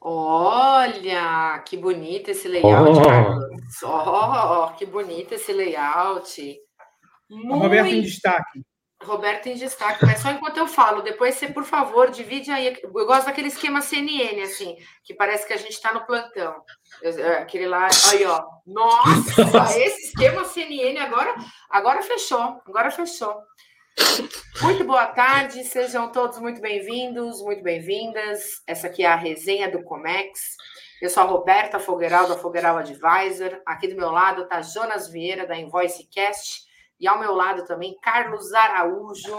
Olha, que bonito esse layout, oh. Carlos. Oh, que bonito esse layout. Muito... Roberto em destaque. Roberto em destaque, mas só enquanto eu falo, depois você, por favor, divide aí. Eu gosto daquele esquema CNN, assim, que parece que a gente está no plantão. Eu, aquele lá, aí, ó. Nossa, esse esquema CNN agora, agora fechou, agora fechou. Muito boa tarde, sejam todos muito bem-vindos, muito bem-vindas. Essa aqui é a resenha do Comex. Eu sou a Roberta Fogueiral, da Fogueiral Advisor. Aqui do meu lado está Jonas Vieira, da Invoice Cast. E ao meu lado também, Carlos Araújo,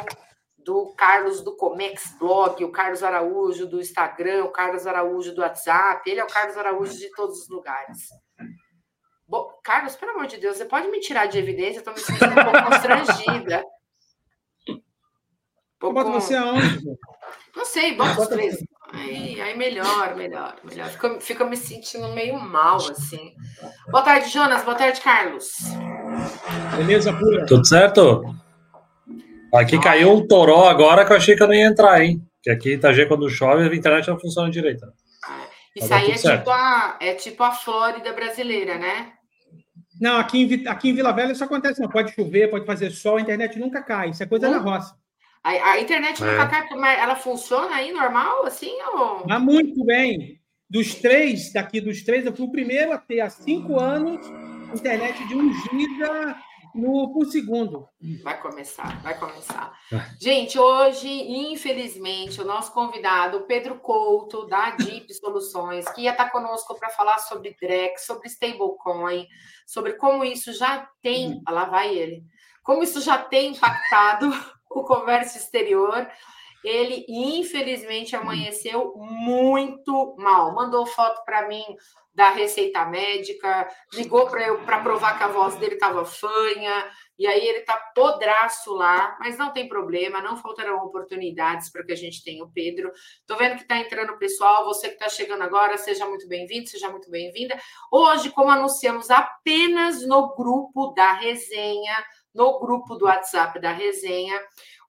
do Carlos do Comex Blog, o Carlos Araújo do Instagram, o Carlos Araújo do WhatsApp. Ele é o Carlos Araújo de todos os lugares. Bom, Carlos, pelo amor de Deus, você pode me tirar de evidência? Eu estou me sentindo um pouco constrangida. Pouco... Bota você aonde? Não sei, bota os três. Aí, aí melhor, melhor, melhor. Fica, fica me sentindo meio mal, assim. Boa tarde, Jonas. Boa tarde, Carlos. Beleza, pura? Tudo certo? Aqui ah, caiu um toró agora que eu achei que eu não ia entrar, hein? Que aqui em Itagê, quando chove, a internet não funciona direito. Isso aí é tipo, a, é tipo a Flórida brasileira, né? Não, aqui em, aqui em Vila Velha isso acontece, não. Pode chover, pode fazer sol, a internet nunca cai. Isso é coisa hum? da roça. A, a internet é. nunca cai, ela funciona aí normal, assim? Ou... Mas muito bem. Dos três, daqui dos três, eu fui o primeiro a ter há cinco anos internet de um giga no, por segundo. Vai começar, vai começar. Gente, hoje, infelizmente, o nosso convidado, Pedro Couto, da Deep Soluções, que ia estar conosco para falar sobre Drex, sobre stablecoin, sobre como isso já tem. Hum. Lá vai ele. Como isso já tem impactado o comércio exterior. Ele, infelizmente, amanheceu muito mal. Mandou foto para mim da receita médica, ligou para eu para provar que a voz dele estava fanha, e aí ele está podraço lá, mas não tem problema, não faltarão oportunidades para que a gente tenha o Pedro. Estou vendo que está entrando o pessoal, você que está chegando agora, seja muito bem-vindo, seja muito bem-vinda. Hoje, como anunciamos apenas no grupo da resenha, no grupo do WhatsApp da resenha.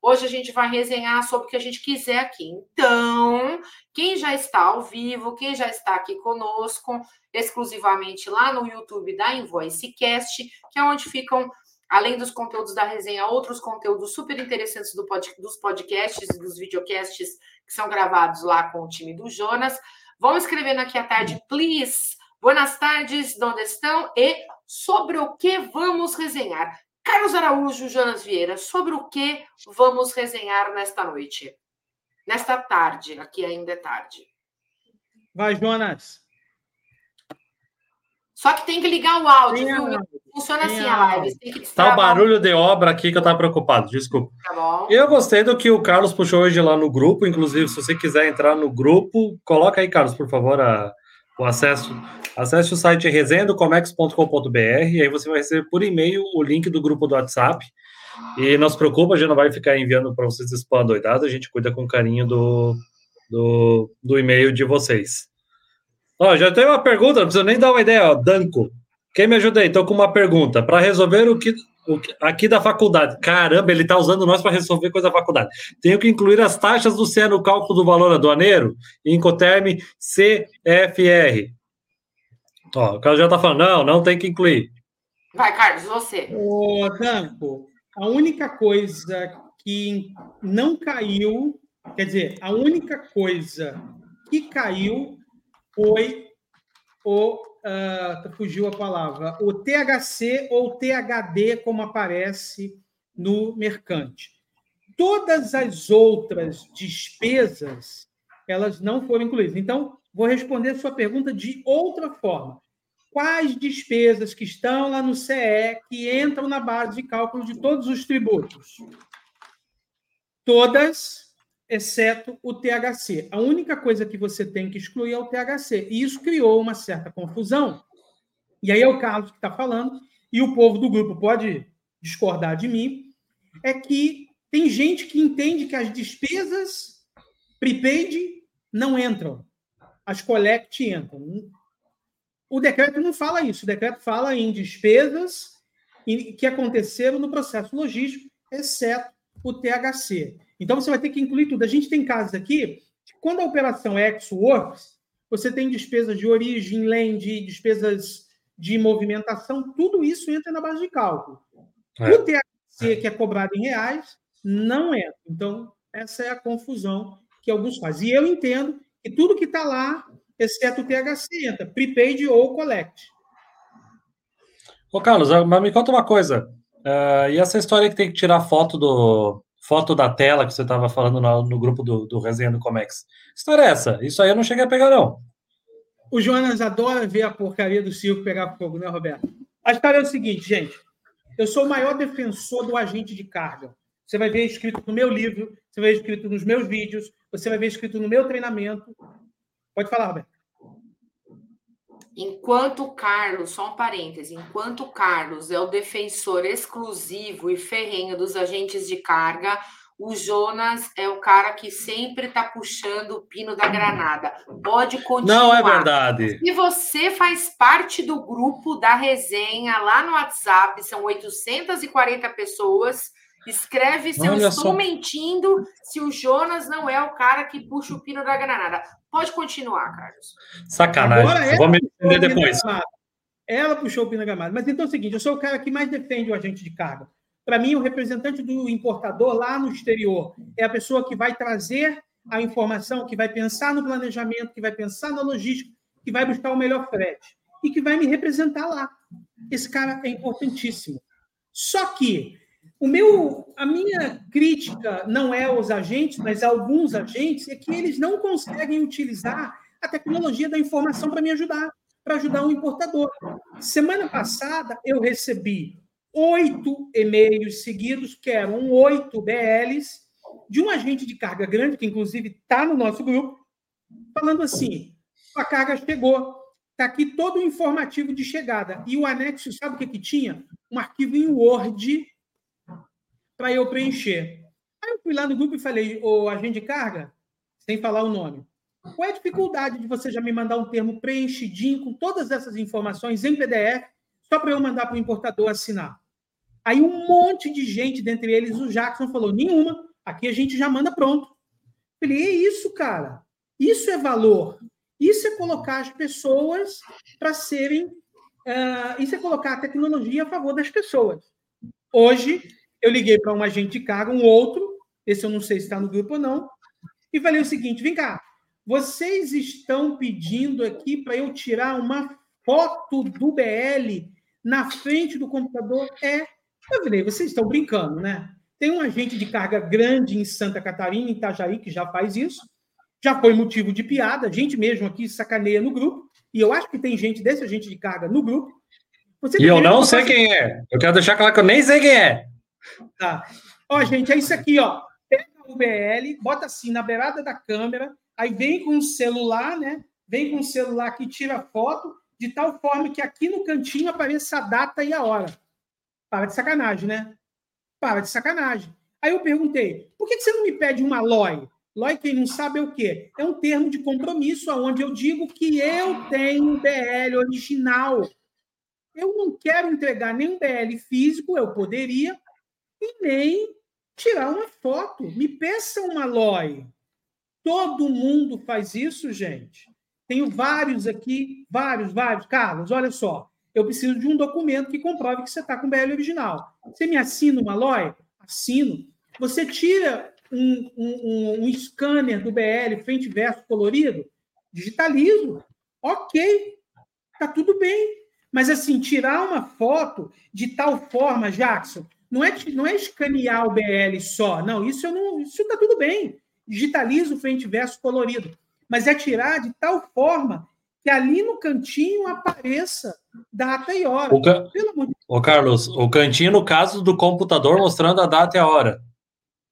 Hoje a gente vai resenhar sobre o que a gente quiser aqui. Então, quem já está ao vivo, quem já está aqui conosco, exclusivamente lá no YouTube da Invoicecast, que é onde ficam, além dos conteúdos da resenha, outros conteúdos super interessantes do pod, dos podcasts e dos videocasts que são gravados lá com o time do Jonas. Vão escrevendo aqui à tarde, please. Boas tardes, onde estão? E sobre o que vamos resenhar. Carlos Araújo, Jonas Vieira, sobre o que vamos resenhar nesta noite? Nesta tarde, aqui ainda é tarde. Vai, Jonas. Só que tem que ligar o áudio, viu? Funciona assim a live. Tá o barulho de obra aqui que eu tava preocupado, desculpa. Tá bom. Eu gostei do que o Carlos puxou hoje lá no grupo, inclusive, se você quiser entrar no grupo, coloca aí, Carlos, por favor, a, o acesso Acesse o site resendocomex.com.br e aí você vai receber por e-mail o link do grupo do WhatsApp. E não se preocupa, a gente não vai ficar enviando para vocês spam doidado, a gente cuida com carinho do, do, do e-mail de vocês. Ó, já tem uma pergunta, não precisa nem dar uma ideia, ó, Danco. Quem me ajuda aí? Estou com uma pergunta. Para resolver o que, o que, aqui da faculdade. Caramba, ele está usando nós para resolver coisa da faculdade. Tenho que incluir as taxas do CE no cálculo do valor aduaneiro, Incoterm CFR. Ó, o Carlos já está falando, não, não tem que incluir. Vai, Carlos, você. Ô, Danco, a única coisa que não caiu, quer dizer, a única coisa que caiu foi o. Uh, fugiu a palavra, o THC ou THD, como aparece no mercante. Todas as outras despesas, elas não foram incluídas. Então, vou responder a sua pergunta de outra forma quais despesas que estão lá no CE que entram na base de cálculo de todos os tributos? Todas, exceto o THC. A única coisa que você tem que excluir é o THC. E isso criou uma certa confusão. E aí é o Carlos que está falando, e o povo do grupo pode discordar de mim, é que tem gente que entende que as despesas prepaid não entram, as collect entram. O decreto não fala isso. O decreto fala em despesas que aconteceram no processo logístico, exceto o THC. Então, você vai ter que incluir tudo. A gente tem casos aqui, quando a operação é ex-works, você tem despesas de origem, land, despesas de movimentação, tudo isso entra na base de cálculo. É. O THC, que é cobrado em reais, não entra. Então, essa é a confusão que alguns fazem. E eu entendo que tudo que está lá, exceto o THC, entra, prepaid ou collect. Ô, Carlos, mas me conta uma coisa. Uh, e essa história que tem que tirar foto do foto da tela que você estava falando no, no, grupo do, do Resenha do Comex. História é essa? Isso aí eu não cheguei a pegar, não. O Jonas adora ver a porcaria do circo pegar fogo, né, Roberto? A história é o seguinte, gente. Eu sou o maior defensor do agente de carga. Você vai ver escrito no meu livro, você vai ver escrito nos meus vídeos, você vai ver escrito no meu treinamento. Pode falar, Roberto. Enquanto o Carlos, só um parêntese, enquanto o Carlos é o defensor exclusivo e ferrenho dos agentes de carga, o Jonas é o cara que sempre está puxando o pino da granada. Pode continuar. Não é verdade. Se você faz parte do grupo da resenha lá no WhatsApp, são 840 pessoas Escreve se Olha eu estou só. mentindo, se o Jonas não é o cara que puxa o pino da granada. Pode continuar, Carlos. Sacanagem. Vou me entender depois. Ela puxou o pino da granada. Mas então é o seguinte: eu sou o cara que mais defende o agente de carga. Para mim, o representante do importador lá no exterior é a pessoa que vai trazer a informação, que vai pensar no planejamento, que vai pensar na logística, que vai buscar o melhor frete e que vai me representar lá. Esse cara é importantíssimo. Só que o meu, a minha crítica não é aos agentes, mas a alguns agentes, é que eles não conseguem utilizar a tecnologia da informação para me ajudar, para ajudar um importador. Semana passada, eu recebi oito e-mails seguidos, que eram oito BLs, de um agente de carga grande, que inclusive está no nosso grupo, falando assim: a carga chegou, está aqui todo o informativo de chegada. E o anexo, sabe o que, que tinha? Um arquivo em Word para eu preencher. Aí eu fui lá no grupo e falei, o agente de carga, sem falar o nome, qual é a dificuldade de você já me mandar um termo preenchidinho com todas essas informações em PDF, só para eu mandar para o importador assinar? Aí um monte de gente, dentre eles o Jackson, falou: nenhuma, aqui a gente já manda pronto. Eu falei: é isso, cara. Isso é valor. Isso é colocar as pessoas para serem. Uh, isso é colocar a tecnologia a favor das pessoas. Hoje, eu liguei para um agente de carga, um outro, esse eu não sei se está no grupo ou não, e falei o seguinte: vem cá, vocês estão pedindo aqui para eu tirar uma foto do BL na frente do computador? É. Eu falei, vocês estão brincando, né? Tem um agente de carga grande em Santa Catarina, em Itajaí, que já faz isso. Já foi motivo de piada, a gente mesmo aqui sacaneia no grupo, e eu acho que tem gente desse agente de carga no grupo. Você e eu não sei quem é. Eu quero deixar claro que eu nem sei quem é. Tá. Ó, gente, é isso aqui, ó. Pega o BL, bota assim na beirada da câmera, aí vem com o celular, né? Vem com o celular que tira foto, de tal forma que aqui no cantinho apareça a data e a hora. Para de sacanagem, né? Para de sacanagem. Aí eu perguntei, por que você não me pede uma LOI? LOI, quem não sabe, é o quê? É um termo de compromisso onde eu digo que eu tenho um BL original. Eu não quero entregar nenhum BL físico, eu poderia, e nem tirar uma foto. Me peça uma LOI. Todo mundo faz isso, gente. Tenho vários aqui, vários, vários. Carlos, olha só. Eu preciso de um documento que comprove que você está com BL original. Você me assina uma LOI? Assino. Você tira um, um, um scanner do BL frente e verso colorido? Digitalizo. Ok. Está tudo bem. Mas, assim, tirar uma foto de tal forma, Jackson, não é, não é escanear o BL só. Não, isso eu não. Isso está tudo bem. Digitaliza o frente verso colorido. Mas é tirar de tal forma que ali no cantinho apareça data e hora. O, ca... Ô, Carlos, o cantinho, no caso do computador, mostrando a data e a hora.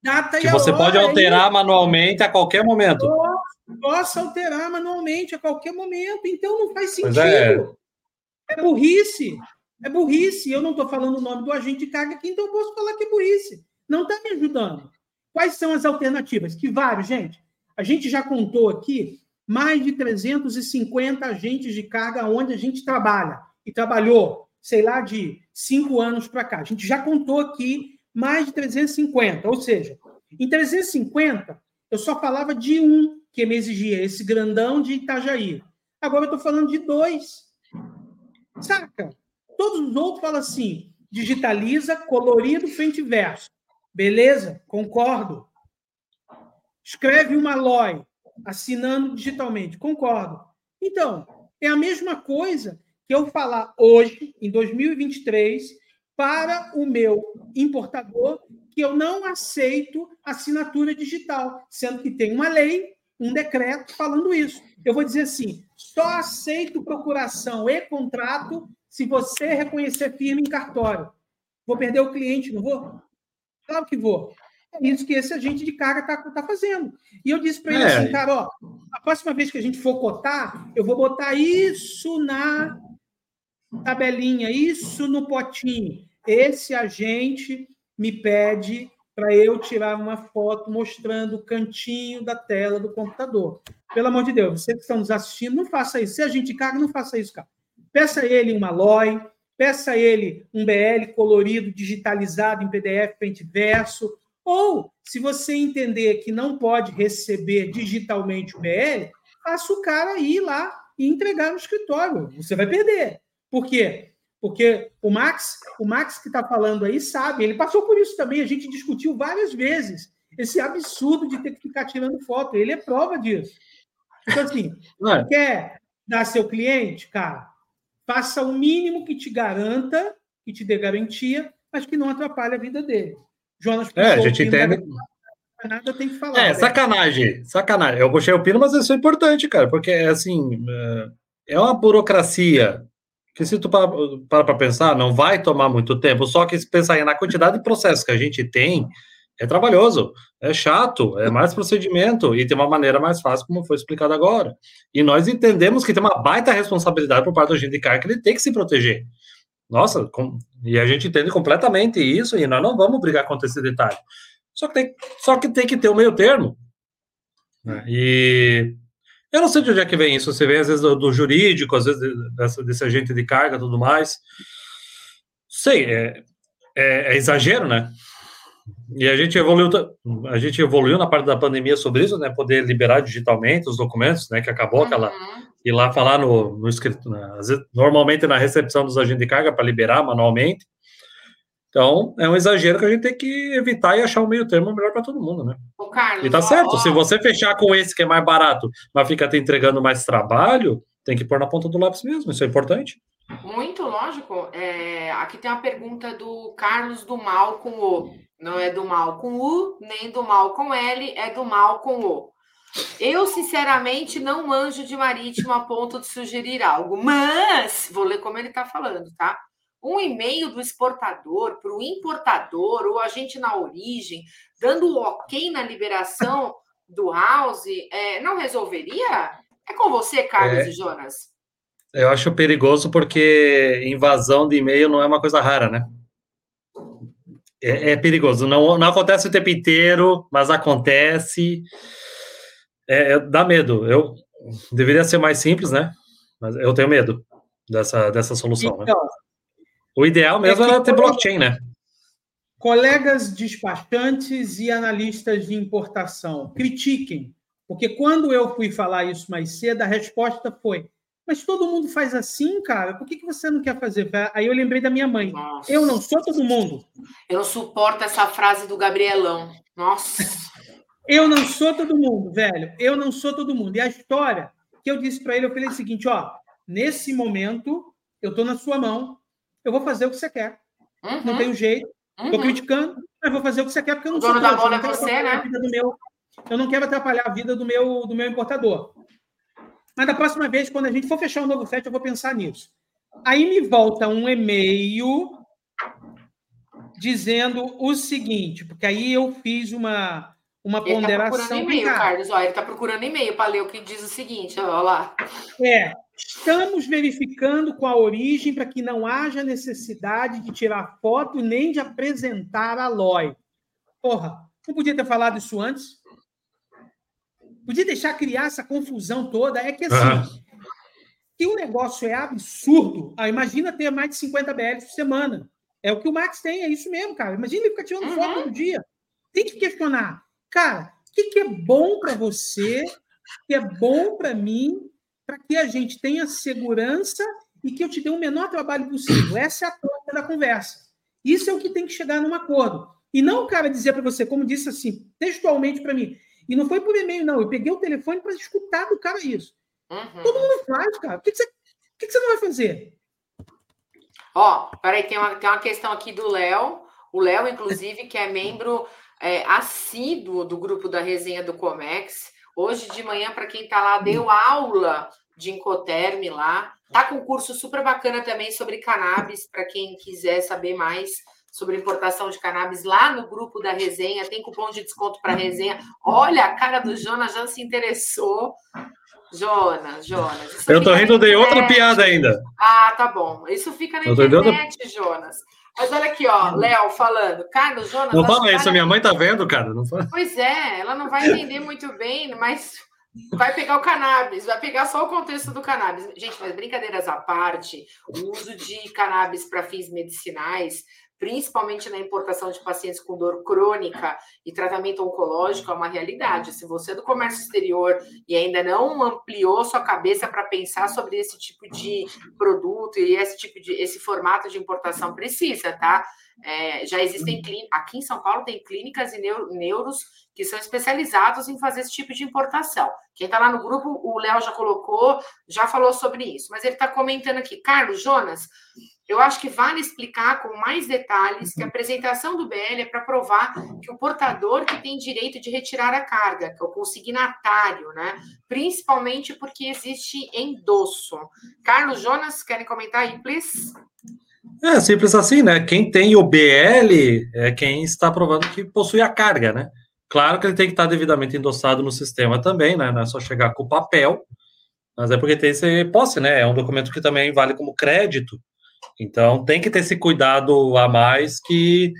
Data que e você pode alterar aí, manualmente a qualquer momento. Posso, posso, alterar manualmente a qualquer momento. Então não faz é. sentido. É. é burrice. É burrice. Eu não estou falando o nome do agente de carga aqui, então eu posso falar que é burrice. Não está me ajudando. Quais são as alternativas? Que vários, gente. A gente já contou aqui mais de 350 agentes de carga onde a gente trabalha. E trabalhou, sei lá, de cinco anos para cá. A gente já contou aqui mais de 350. Ou seja, em 350, eu só falava de um que me exigia, esse grandão de Itajaí. Agora eu estou falando de dois. Saca? Todos os outros falam assim: digitaliza, colorido, frente e verso. Beleza, concordo. Escreve uma LOI, assinando digitalmente. Concordo. Então, é a mesma coisa que eu falar hoje, em 2023, para o meu importador, que eu não aceito assinatura digital, sendo que tem uma lei, um decreto falando isso. Eu vou dizer assim: só aceito procuração e contrato se você reconhecer firme em cartório. Vou perder o cliente, não vou? Claro que vou. É isso que esse agente de carga está tá fazendo. E eu disse para ele é. assim, cara, ó, a próxima vez que a gente for cotar, eu vou botar isso na tabelinha, isso no potinho. Esse agente me pede para eu tirar uma foto mostrando o cantinho da tela do computador. Pelo amor de Deus, vocês que estão nos assistindo, não faça isso. Se a gente carga, não faça isso, cara. Peça ele uma LOI, peça ele um BL colorido, digitalizado em PDF, frente verso, ou, se você entender que não pode receber digitalmente o BL, faça o cara ir lá e entregar no escritório. Você vai perder. Por quê? Porque o Max, o Max que está falando aí sabe, ele passou por isso também, a gente discutiu várias vezes esse absurdo de ter que ficar tirando foto. Ele é prova disso. Então, assim, quer dar seu cliente, cara, faça o mínimo que te garanta, que te dê garantia, mas que não atrapalhe a vida dele. Jonas É, a gente entende. Nada tem que falar. É, né? sacanagem, sacanagem. Eu puxei o pino, mas isso é importante, cara, porque é assim, é, é uma burocracia que se tu para para pensar, não vai tomar muito tempo, só que se pensar na quantidade de processos que a gente tem, é trabalhoso, é chato, é mais procedimento e tem uma maneira mais fácil, como foi explicado agora. E nós entendemos que tem uma baita responsabilidade por parte do agente de carga que ele tem que se proteger. Nossa, com, e a gente entende completamente isso e nós não vamos brigar contra esse detalhe. Só que tem, só que, tem que ter o um meio termo. Né? E eu não sei de onde é que vem isso. Você vê, às vezes, do, do jurídico, às vezes, dessa, desse agente de carga tudo mais. Sei, é, é, é, exagero, né? E a gente evoluiu, a gente evoluiu na parte da pandemia sobre isso, né? Poder liberar digitalmente os documentos, né? Que acabou uhum. aquela ir lá falar no, no escrito, né, vezes, normalmente na recepção dos agentes de carga para liberar manualmente. Então, é um exagero que a gente tem que evitar e achar o um meio termo melhor para todo mundo, né? Ô, Carlos, e tá certo, ó, se você fechar com esse que é mais barato, mas fica te entregando mais trabalho, tem que pôr na ponta do lápis mesmo, isso é importante. Muito lógico. É, aqui tem uma pergunta do Carlos do Mal com O. Não é do mal com U, nem do mal com L, é do mal com O. Eu, sinceramente, não manjo de marítimo a ponto de sugerir algo, mas vou ler como ele está falando, tá? Um e-mail do exportador para o importador ou agente na origem, dando o ok na liberação do house, é, não resolveria? É com você, Carlos é, e Jonas. Eu acho perigoso porque invasão de e-mail não é uma coisa rara, né? É, é perigoso. Não, não acontece o tempo inteiro, mas acontece é, é, dá medo. Eu deveria ser mais simples, né? Mas eu tenho medo dessa, dessa solução. Né? Então, né? O ideal mesmo é era ter blockchain, né? Colegas despachantes e analistas de importação, critiquem, porque quando eu fui falar isso mais cedo, a resposta foi: mas todo mundo faz assim, cara, por que, que você não quer fazer? Aí eu lembrei da minha mãe: Nossa. eu não sou todo mundo. Eu não suporto essa frase do Gabrielão. Nossa. Eu não sou todo mundo, velho. Eu não sou todo mundo. E a história que eu disse para ele, eu falei o seguinte, ó, nesse momento eu tô na sua mão, eu vou fazer o que você quer. Uhum. Não tenho jeito. Uhum. Tô criticando, mas vou fazer o que você quer porque eu não o sou dono da bola é você, né? Meu, eu não quero atrapalhar a vida do meu do meu importador. Mas da próxima vez, quando a gente for fechar um novo set, eu vou pensar nisso. Aí me volta um e-mail dizendo o seguinte, porque aí eu fiz uma uma ele tá ponderação. Tá procurando e-mail, Carlos. Ó, ele está procurando e-mail para ler o que diz o seguinte, ó lá. É, estamos verificando com a origem para que não haja necessidade de tirar foto nem de apresentar a LOI. Porra, não podia ter falado isso antes? Podia deixar criar essa confusão toda? É que assim, uhum. se o negócio é absurdo, ah, imagina ter mais de 50 BLs por semana. É o que o Max tem, é isso mesmo, cara. Imagina ele ficar tirando uhum. foto todo dia. Tem que questionar Cara, o que, que é bom para você que é bom para mim, para que a gente tenha segurança e que eu te dê o menor trabalho possível. Essa é a troca da conversa. Isso é o que tem que chegar num acordo. E não o cara dizer para você, como disse assim, textualmente para mim. E não foi por e-mail, não. Eu peguei o telefone para escutar do cara isso. Uhum. Todo mundo faz, cara. O que, que, você, o que, que você não vai fazer? Ó, peraí, tem uma, tem uma questão aqui do Léo. O Léo, inclusive, que é membro é, assíduo do grupo da resenha do Comex. Hoje de manhã, para quem está lá, deu aula de Incoterm lá. Tá com um curso super bacana também sobre cannabis, para quem quiser saber mais sobre importação de cannabis lá no grupo da resenha. Tem cupom de desconto para resenha. Olha, a cara do Jonas já se interessou. Jonas, Jonas. Eu tô rindo de outra piada ainda. Ah, tá bom. Isso fica na eu internet. Jonas. Mas olha aqui, ó, Léo falando. Carlos, Jonas. Não fala isso, minha mãe tá vendo, cara. Não fala. Pois é, ela não vai entender muito bem, mas vai pegar o cannabis, vai pegar só o contexto do cannabis. Gente, mas brincadeiras à parte, o uso de cannabis para fins medicinais principalmente na importação de pacientes com dor crônica e tratamento oncológico, é uma realidade. Se você é do comércio exterior e ainda não ampliou sua cabeça para pensar sobre esse tipo de produto e esse tipo de esse formato de importação, precisa, tá? É, já existem aqui em São Paulo tem clínicas e neuros que são especializados em fazer esse tipo de importação. Quem está lá no grupo, o Léo já colocou, já falou sobre isso, mas ele está comentando aqui, Carlos Jonas, eu acho que vale explicar com mais detalhes que a apresentação do BL é para provar que o portador que tem direito de retirar a carga, que é o consignatário, né? Principalmente porque existe endosso. Carlos Jonas, querem comentar aí, please? É simples assim, né? Quem tem o BL é quem está provando que possui a carga, né? Claro que ele tem que estar devidamente endossado no sistema também, né? Não é só chegar com o papel, mas é porque tem esse posse, né? É um documento que também vale como crédito. Então tem que ter esse cuidado a mais que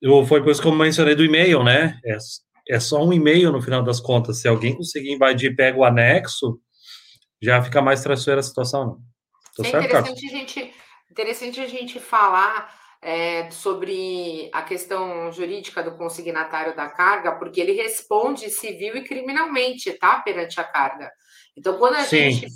eu, foi por isso que eu mencionei do e-mail, né? É, é só um e-mail no final das contas. Se alguém conseguir invadir pega o anexo, já fica mais traiçoeira a situação, não. Tô é certo, interessante, a gente, interessante a gente falar é, sobre a questão jurídica do consignatário da carga, porque ele responde civil e criminalmente, tá? Perante a carga. Então, quando a Sim. gente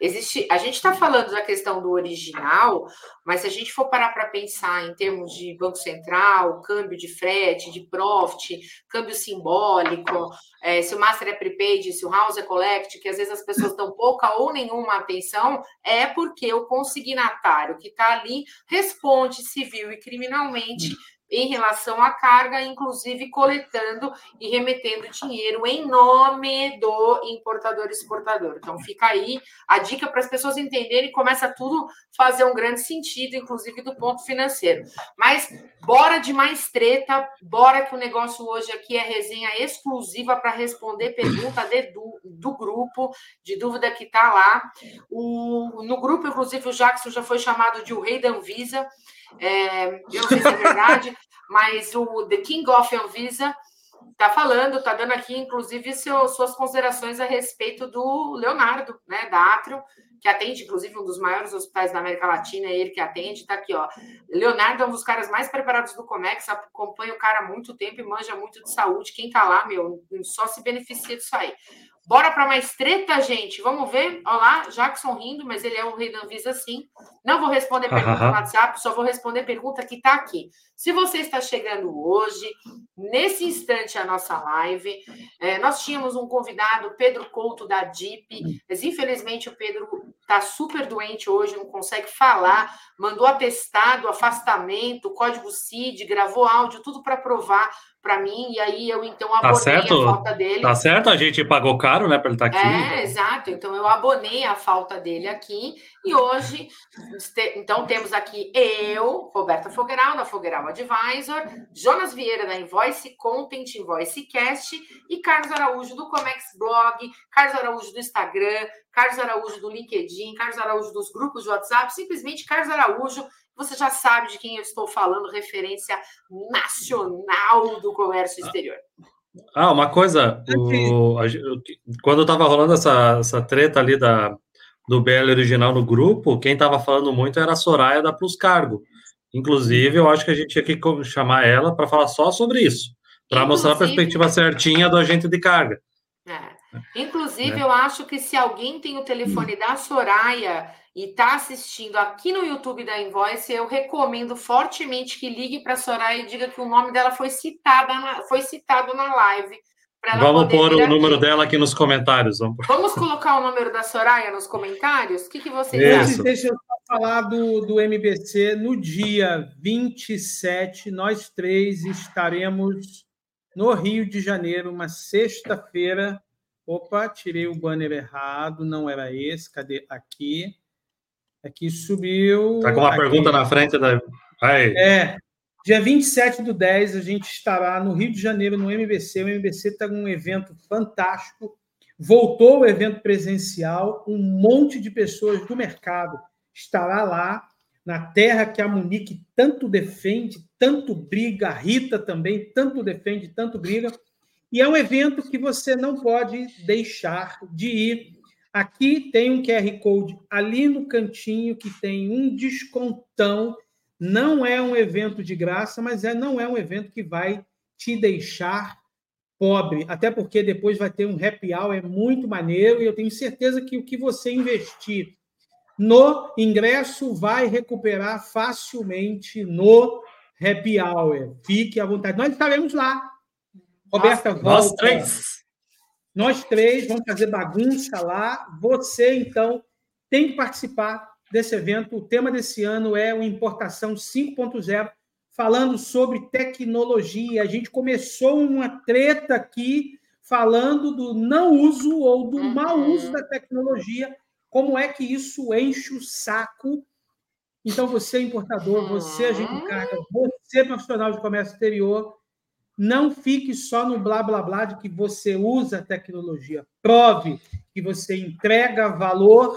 existe, a gente está falando da questão do original, mas se a gente for parar para pensar em termos de banco central, câmbio de frete, de profit, câmbio simbólico, é, se o master é prepaid, se o house é collect, que às vezes as pessoas dão pouca ou nenhuma atenção, é porque o consignatário que está ali responde civil e criminalmente em relação à carga, inclusive coletando e remetendo dinheiro em nome do importador exportador. Então fica aí a dica para as pessoas entenderem, começa tudo fazer um grande sentido, inclusive do ponto financeiro. Mas bora de mais treta, bora que o negócio hoje aqui é resenha exclusiva para responder pergunta de, do, do grupo, de dúvida que está lá. O, no grupo, inclusive, o Jackson já foi chamado de o rei da Anvisa. É, eu não sei se é verdade, mas o The King of Anvisa está falando, está dando aqui, inclusive, seu, suas considerações a respeito do Leonardo, né, da Atrio, que atende, inclusive, um dos maiores hospitais da América Latina, é ele que atende, está aqui, ó. Leonardo é um dos caras mais preparados do Comex, acompanha o cara há muito tempo e manja muito de saúde. Quem está lá, meu, só se beneficia disso aí. Bora para mais treta, gente. Vamos ver. Olha lá, Jackson rindo, mas ele é o rei da Anvisa sim. Não vou responder pergunta no WhatsApp, só vou responder pergunta que está aqui. Se você está chegando hoje, nesse instante a nossa live, é, nós tínhamos um convidado, Pedro Couto, da DIP, mas infelizmente o Pedro está super doente hoje, não consegue falar, mandou atestado, afastamento, código CID, gravou áudio, tudo para provar para mim, e aí eu então tá abonei tá certo, a falta dele. Tá certo, a gente pagou caro, né, para ele estar tá aqui. É, exato. Então eu abonei a falta dele aqui, e hoje, então temos aqui eu, Roberta Fogueral, da Fogueral Advisor, Jonas Vieira, da Invoice Content, Invoice Cast, e Carlos Araújo, do Comex Blog, Carlos Araújo do Instagram, Carlos Araújo do LinkedIn, Carlos Araújo dos grupos de WhatsApp, simplesmente Carlos Araújo você já sabe de quem eu estou falando, referência nacional do comércio exterior. Ah, uma coisa, o, quando estava rolando essa, essa treta ali da, do BL original no grupo, quem estava falando muito era a Soraya da Plus Cargo. Inclusive, eu acho que a gente tinha que chamar ela para falar só sobre isso, para mostrar a perspectiva certinha do agente de carga. É. Inclusive, né? eu acho que se alguém tem o telefone da Soraya e está assistindo aqui no YouTube da Invoice, eu recomendo fortemente que ligue para a Soraya e diga que o nome dela foi citada na, foi citado na live. Vamos pôr o número dela aqui nos comentários. Vamos, Vamos colocar o número da Soraya nos comentários? O que, que vocês acham? Deixa eu falar do, do MBC. No dia 27, nós três estaremos no Rio de Janeiro, uma sexta-feira. Opa, tirei o banner errado, não era esse. Cadê? Aqui. Aqui subiu. Está com uma aqui. pergunta na frente da. Aí. É. Dia 27 do 10, a gente estará no Rio de Janeiro, no MBC. O MBC está com um evento fantástico. Voltou o evento presencial, um monte de pessoas do mercado estará lá, na terra que a Monique tanto defende, tanto briga, a Rita também tanto defende, tanto briga. E é um evento que você não pode deixar de ir. Aqui tem um QR Code ali no cantinho que tem um descontão. Não é um evento de graça, mas é, não é um evento que vai te deixar pobre, até porque depois vai ter um happy hour, é muito maneiro, e eu tenho certeza que o que você investir no ingresso vai recuperar facilmente no happy hour. Fique à vontade. Nós estaremos lá. Roberta, nós, volta. Nós três. Nós três vamos fazer bagunça lá. Você, então, tem que participar desse evento. O tema desse ano é o Importação 5.0, falando sobre tecnologia. A gente começou uma treta aqui falando do não uso ou do uhum. mau uso da tecnologia como é que isso enche o saco? Então, você, importador, você, agente de carga, você, profissional de comércio exterior, não fique só no blá blá blá de que você usa a tecnologia. Prove que você entrega valor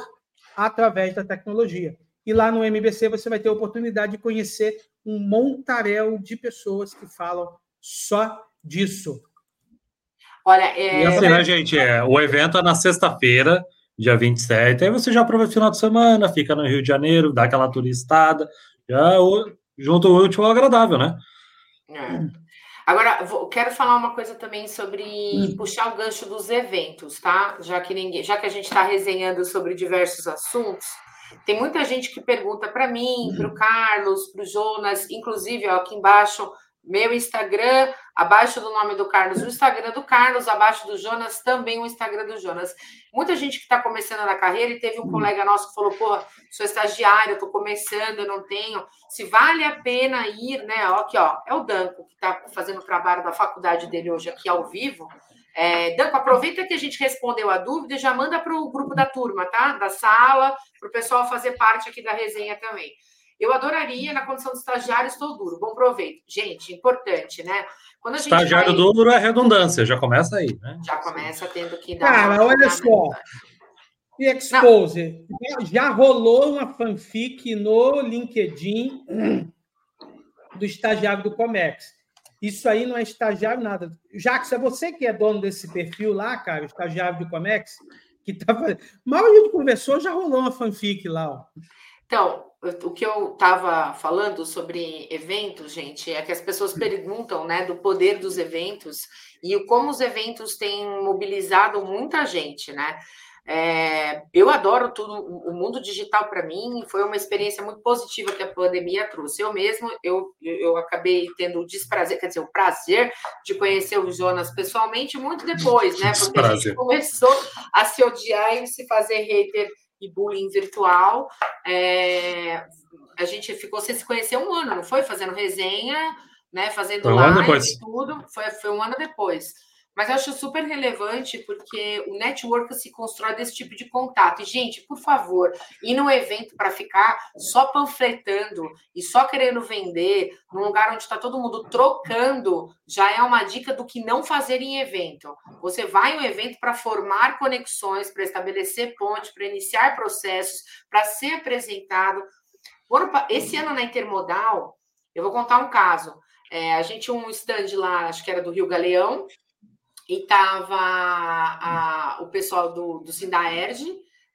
através da tecnologia. E lá no MBC você vai ter a oportunidade de conhecer um montaréu de pessoas que falam só disso. Olha, é... E assim, né, gente? É, o evento é na sexta-feira dia 27. Aí você já aproveita o final de semana, fica no Rio de Janeiro, dá aquela turistada, já junto o último ao agradável, né? É. Agora, vou, quero falar uma coisa também sobre hum. puxar o gancho dos eventos, tá? Já que ninguém, já que a gente está resenhando sobre diversos assuntos, tem muita gente que pergunta para mim, para o Carlos, para o Jonas, inclusive ó, aqui embaixo meu Instagram, abaixo do nome do Carlos, o Instagram do Carlos, abaixo do Jonas, também o Instagram do Jonas. Muita gente que está começando na carreira, e teve um colega nosso que falou: porra, sou estagiário, estou começando, não tenho. Se vale a pena ir, né? Ó, aqui, ó, é o Danco, que está fazendo o trabalho da faculdade dele hoje aqui ao vivo. É, Danco, aproveita que a gente respondeu a dúvida e já manda para o grupo da turma, tá? Da sala, para o pessoal fazer parte aqui da resenha também. Eu adoraria, na condição de estagiário, estou duro. Bom proveito. Gente, importante, né? Quando a gente estagiário vai... duro é redundância, já começa aí, né? Já começa tendo que dar. Cara, olha só. E Expose, já rolou uma fanfic no LinkedIn do estagiário do Comex. Isso aí não é estagiário nada. Jax, é você que é dono desse perfil lá, cara, estagiário do Comex, que tá Mal a gente conversou, já rolou uma fanfic lá, ó. Então, o que eu estava falando sobre eventos, gente, é que as pessoas perguntam, né, do poder dos eventos e como os eventos têm mobilizado muita gente, né? É, eu adoro tudo, o mundo digital para mim foi uma experiência muito positiva que a pandemia trouxe. Eu mesmo, eu, eu acabei tendo o desprazer, quer dizer, o prazer de conhecer o Jonas pessoalmente muito depois, né? Porque a gente começou a se odiar e se fazer hater e bullying virtual. É, a gente ficou sem se conhecer um ano, não foi? Fazendo resenha, né? Fazendo um live e tudo. Foi, foi um ano depois. Mas eu acho super relevante porque o network se constrói desse tipo de contato. E, gente, por favor, ir num evento para ficar só panfletando e só querendo vender, num lugar onde está todo mundo trocando, já é uma dica do que não fazer em evento. Você vai em um evento para formar conexões, para estabelecer pontes, para iniciar processos, para ser apresentado. Esse ano na Intermodal, eu vou contar um caso. É, a gente um stand lá, acho que era do Rio Galeão, e estava o pessoal do, do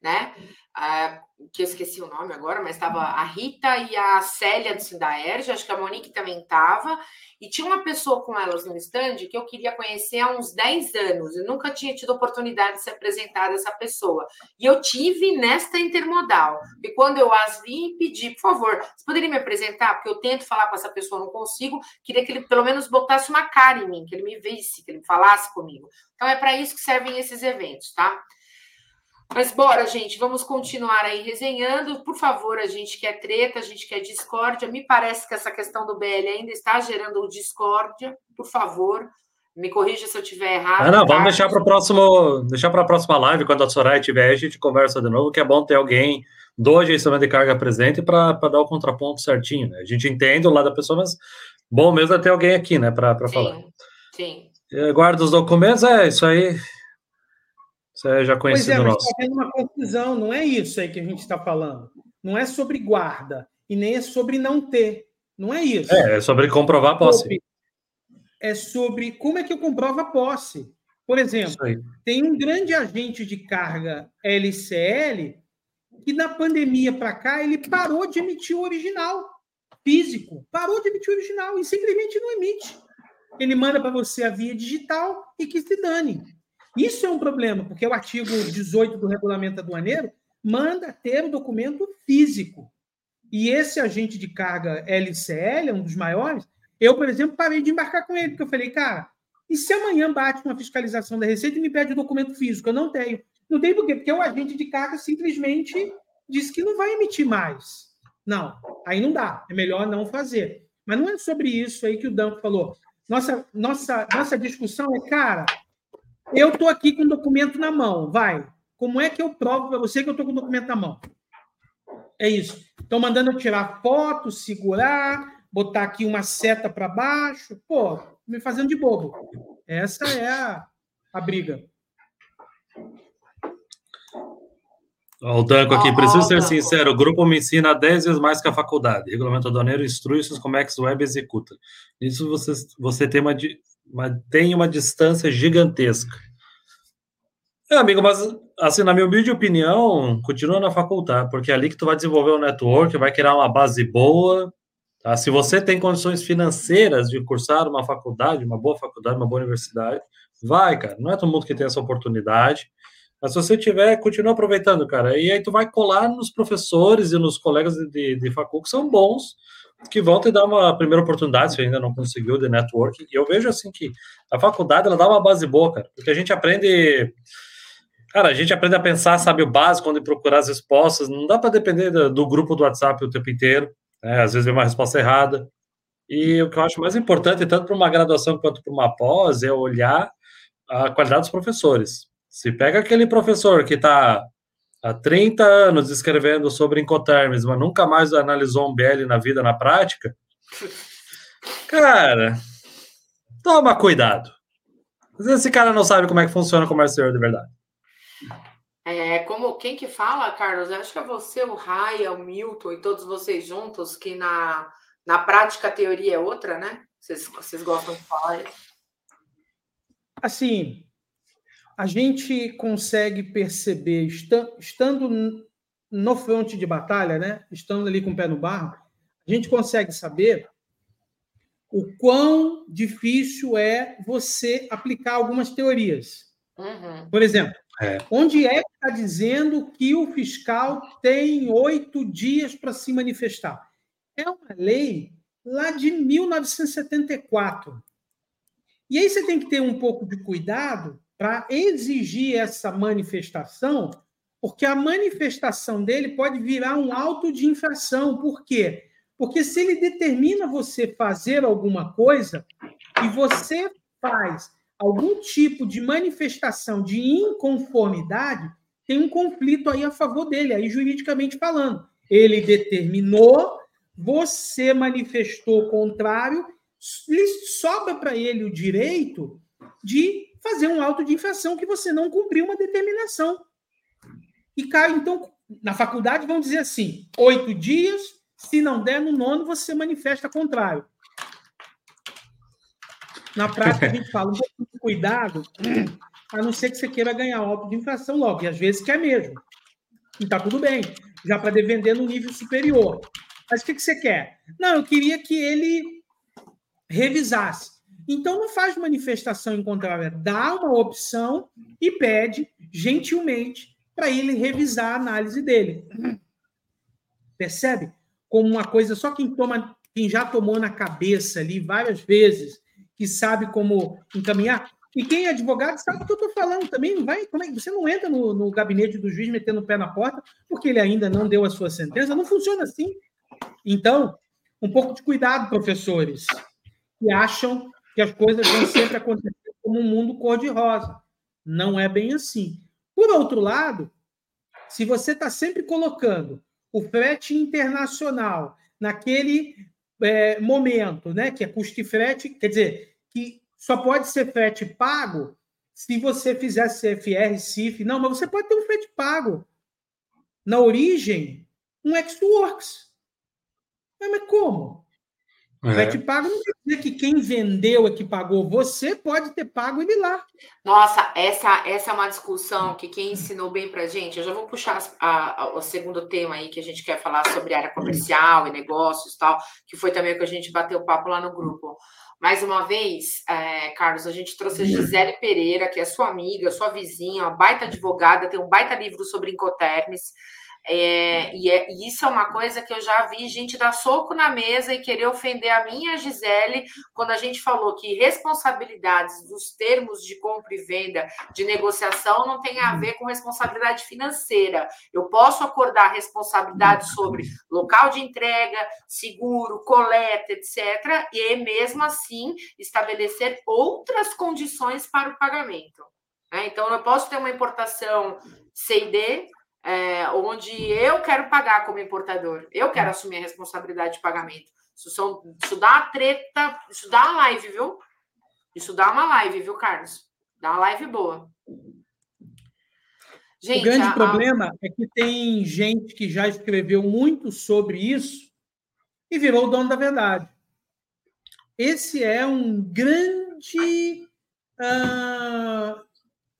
né? Ah, que eu esqueci o nome agora, mas estava a Rita e a Célia do Sindaerge, acho que a Monique também estava, e tinha uma pessoa com elas no stand que eu queria conhecer há uns 10 anos, e nunca tinha tido oportunidade de se apresentar essa pessoa. E eu tive nesta intermodal, e quando eu as vi, pedi, por favor, você poderia me apresentar? Porque eu tento falar com essa pessoa, não consigo, queria que ele pelo menos botasse uma cara em mim, que ele me visse, que ele falasse comigo. Então é para isso que servem esses eventos, tá? Mas bora, gente, vamos continuar aí resenhando. Por favor, a gente quer treta, a gente quer discórdia. Me parece que essa questão do BL ainda está gerando discórdia. Por favor, me corrija se eu estiver errado. Ah, não, vamos deixar para o próximo, deixar para a próxima live, quando a Soraya estiver, a gente conversa de novo, que é bom ter alguém do agenciamento de carga presente para dar o contraponto certinho. Né? A gente entende o lado da pessoa, mas bom mesmo é ter alguém aqui, né, para falar. Sim. Guarda os documentos, é isso aí. Isso é já conhecido pois é, nosso. Está uma confusão, não é isso aí que a gente está falando. Não é sobre guarda e nem é sobre não ter. Não é isso. É, é sobre comprovar a posse. É sobre como é que eu comprovo a posse. Por exemplo, tem um grande agente de carga LCL que na pandemia para cá ele parou de emitir o original físico, parou de emitir o original e simplesmente não emite. Ele manda para você a via digital e que se dane. Isso é um problema, porque o artigo 18 do regulamento aduaneiro manda ter o documento físico. E esse agente de carga LCL, um dos maiores, eu, por exemplo, parei de embarcar com ele, porque eu falei, cara, e se amanhã bate uma fiscalização da Receita e me pede o documento físico? Eu não tenho. Não tem por quê? Porque o agente de carga simplesmente disse que não vai emitir mais. Não, aí não dá. É melhor não fazer. Mas não é sobre isso aí que o Danco falou. Nossa, nossa, nossa discussão é, cara, eu estou aqui com o documento na mão, vai. Como é que eu provo para você que eu estou com o documento na mão? É isso. Estão mandando eu tirar foto, segurar, botar aqui uma seta para baixo. Pô, me fazendo de bobo. Essa é a, a briga. o Danco aqui, preciso ser sincero, o grupo me ensina 10 vezes mais que a faculdade. Regulamento aduaneiro instrui-se como é que o web executa. Isso você, você tem uma, mas tem uma distância gigantesca. É, amigo, mas assim, na minha humilde opinião, continua na faculdade, porque é ali que tu vai desenvolver o network, vai criar uma base boa. Tá? Se você tem condições financeiras de cursar uma faculdade, uma boa faculdade, uma boa universidade, vai, cara. Não é todo mundo que tem essa oportunidade. Mas se você tiver, continua aproveitando, cara. E aí tu vai colar nos professores e nos colegas de, de, de que são bons que volta e dá uma primeira oportunidade, se ainda não conseguiu, de networking. E eu vejo assim que a faculdade ela dá uma base boa, cara, porque a gente aprende. Cara, a gente aprende a pensar, sabe, o básico, onde procurar as respostas. Não dá para depender do, do, grupo do WhatsApp o tempo inteiro. Né? Às vezes vem uma resposta errada. E o que eu acho mais importante, tanto para uma graduação quanto para uma pós, é olhar a qualidade dos professores. Se pega aquele professor que está há 30 anos escrevendo sobre Incoterms, mas nunca mais analisou um BL na vida, na prática, cara, toma cuidado. Às vezes esse cara não sabe como é que funciona o comércio de verdade. É, como quem que fala, Carlos? acho que é você, o Raia, o Milton e todos vocês juntos, que na, na prática a teoria é outra, né? Vocês, vocês gostam de falar isso? Assim, a gente consegue perceber, estando no fronte de batalha, né? estando ali com o pé no barro, a gente consegue saber o quão difícil é você aplicar algumas teorias. Uhum. Por exemplo, é. onde é que está dizendo que o fiscal tem oito dias para se manifestar? É uma lei lá de 1974. E aí você tem que ter um pouco de cuidado para exigir essa manifestação, porque a manifestação dele pode virar um auto de infração. Por quê? Porque se ele determina você fazer alguma coisa e você faz algum tipo de manifestação de inconformidade, tem um conflito aí a favor dele, aí juridicamente falando. Ele determinou, você manifestou o contrário, lhe sobra para ele o direito de fazer um auto de infração que você não cumpriu uma determinação. E cai, então, na faculdade vão dizer assim: oito dias, se não der no nono, você manifesta contrário. Na prática, a gente fala um pouco de cuidado, a não ser que você queira ganhar auto de infração logo, e às vezes quer mesmo. E tá tudo bem, já para vender no nível superior. Mas o que, que você quer? Não, eu queria que ele revisasse. Então não faz manifestação em contrária, dá uma opção e pede gentilmente para ele revisar a análise dele. Percebe? Como uma coisa só quem toma, quem já tomou na cabeça ali várias vezes, que sabe como encaminhar. E quem é advogado sabe o que eu estou falando também. Não vai, como é, você não entra no, no gabinete do juiz metendo o pé na porta porque ele ainda não deu a sua sentença. Não funciona assim. Então, um pouco de cuidado, professores, que acham que as coisas vão sempre acontecer como um mundo cor-de-rosa. Não é bem assim. Por outro lado, se você está sempre colocando o frete internacional naquele é, momento, né, que é custo e frete, quer dizer, que só pode ser frete pago se você fizer CFR, CIF. Não, mas você pode ter um frete pago. Na origem, um Xworks. Mas como? É. Frete pago não quer dizer que quem vendeu é que pagou. Você pode ter pago ele lá. Nossa, essa, essa é uma discussão que quem ensinou bem para gente. Eu já vou puxar a, a, o segundo tema aí que a gente quer falar sobre área comercial e negócios e tal, que foi também o que a gente bateu papo lá no grupo. Mais uma vez, é, Carlos, a gente trouxe a Gisele Pereira, que é sua amiga, sua vizinha, uma baita advogada, tem um baita livro sobre Incoterms. É, e, é, e, isso é uma coisa que eu já vi gente dar soco na mesa e querer ofender a minha Gisele quando a gente falou que responsabilidades dos termos de compra e venda de negociação não tem a ver com responsabilidade financeira. Eu posso acordar responsabilidade sobre local de entrega, seguro, coleta, etc., e mesmo assim estabelecer outras condições para o pagamento. Né? Então, eu posso ter uma importação C&D é, onde eu quero pagar como importador, eu quero assumir a responsabilidade de pagamento. Isso, são, isso dá uma treta, isso dá uma live, viu? Isso dá uma live, viu, Carlos? Dá uma live boa. Gente, o grande a, problema é que tem gente que já escreveu muito sobre isso e virou o dono da verdade. Esse é um grande uh,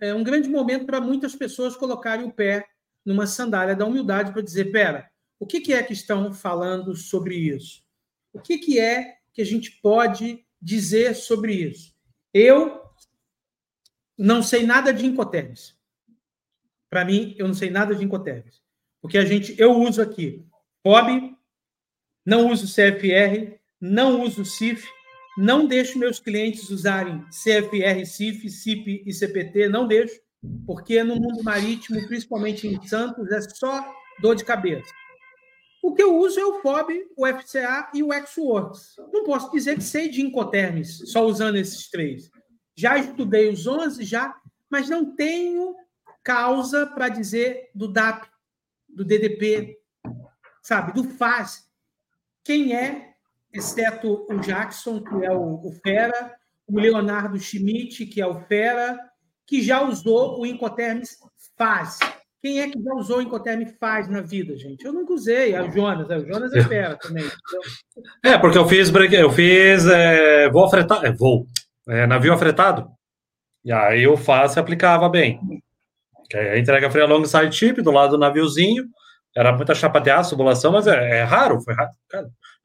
é um grande momento para muitas pessoas colocarem o pé numa sandália da humildade para dizer: pera, o que, que é que estão falando sobre isso? O que, que é que a gente pode dizer sobre isso? Eu não sei nada de Incoterms. Para mim, eu não sei nada de Incoterms. Porque a gente, eu uso aqui FOB, não uso CFR, não uso CIF, não deixo meus clientes usarem CFR, CIF, CIP e CPT, não deixo porque no mundo marítimo, principalmente em Santos, é só dor de cabeça. O que eu uso é o FOB, o FCA e o XWorks. Não posso dizer que sei de Incoterms só usando esses três. Já estudei os 11, já, mas não tenho causa para dizer do DAP, do DDP, sabe, do FAS. Quem é, exceto o Jackson, que é o, o Fera, o Leonardo Schmidt, que é o Fera, que já usou o Incoterms faz. Quem é que já usou o Incoterm faz na vida, gente? Eu nunca usei. É o Jonas, é, o Jonas é fera também. É, porque eu fiz, eu fiz é, voo afretado, é, voo, é, navio afretado. E aí o FAS se aplicava bem. A entrega foi a long side chip do lado do naviozinho. Era muita chapa de aço, tubulação, mas é, é raro, foi raro.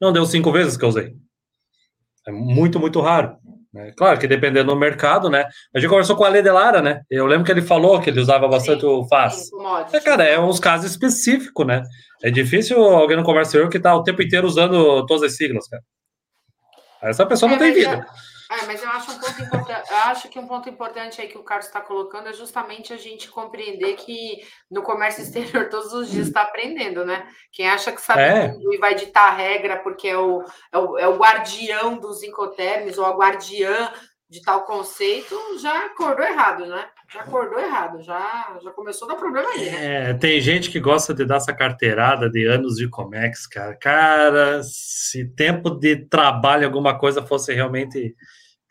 Não deu cinco vezes que eu usei. É muito, muito raro. Né? Claro que dependendo do mercado, né? A gente conversou com o Ale Delara, né? Eu lembro que ele falou que ele usava bastante sim, o FAS. é, cara, é uns casos específicos, né? É difícil alguém no comércio que tá o tempo inteiro usando todas as siglas, cara. Essa pessoa é, não tem vida. É, mas eu acho um ponto importante, acho que um ponto importante aí que o Carlos está colocando é justamente a gente compreender que no comércio exterior todos os dias está aprendendo, né? Quem acha que sabe é. tudo e vai ditar a regra porque é o, é o, é o guardião dos incotermes ou a guardiã de tal conceito, já acordou errado, né? Já acordou errado, já, já começou a dar problema aí. Né? É, tem gente que gosta de dar essa carteirada de anos de Comex, cara. Cara, se tempo de trabalho, alguma coisa fosse realmente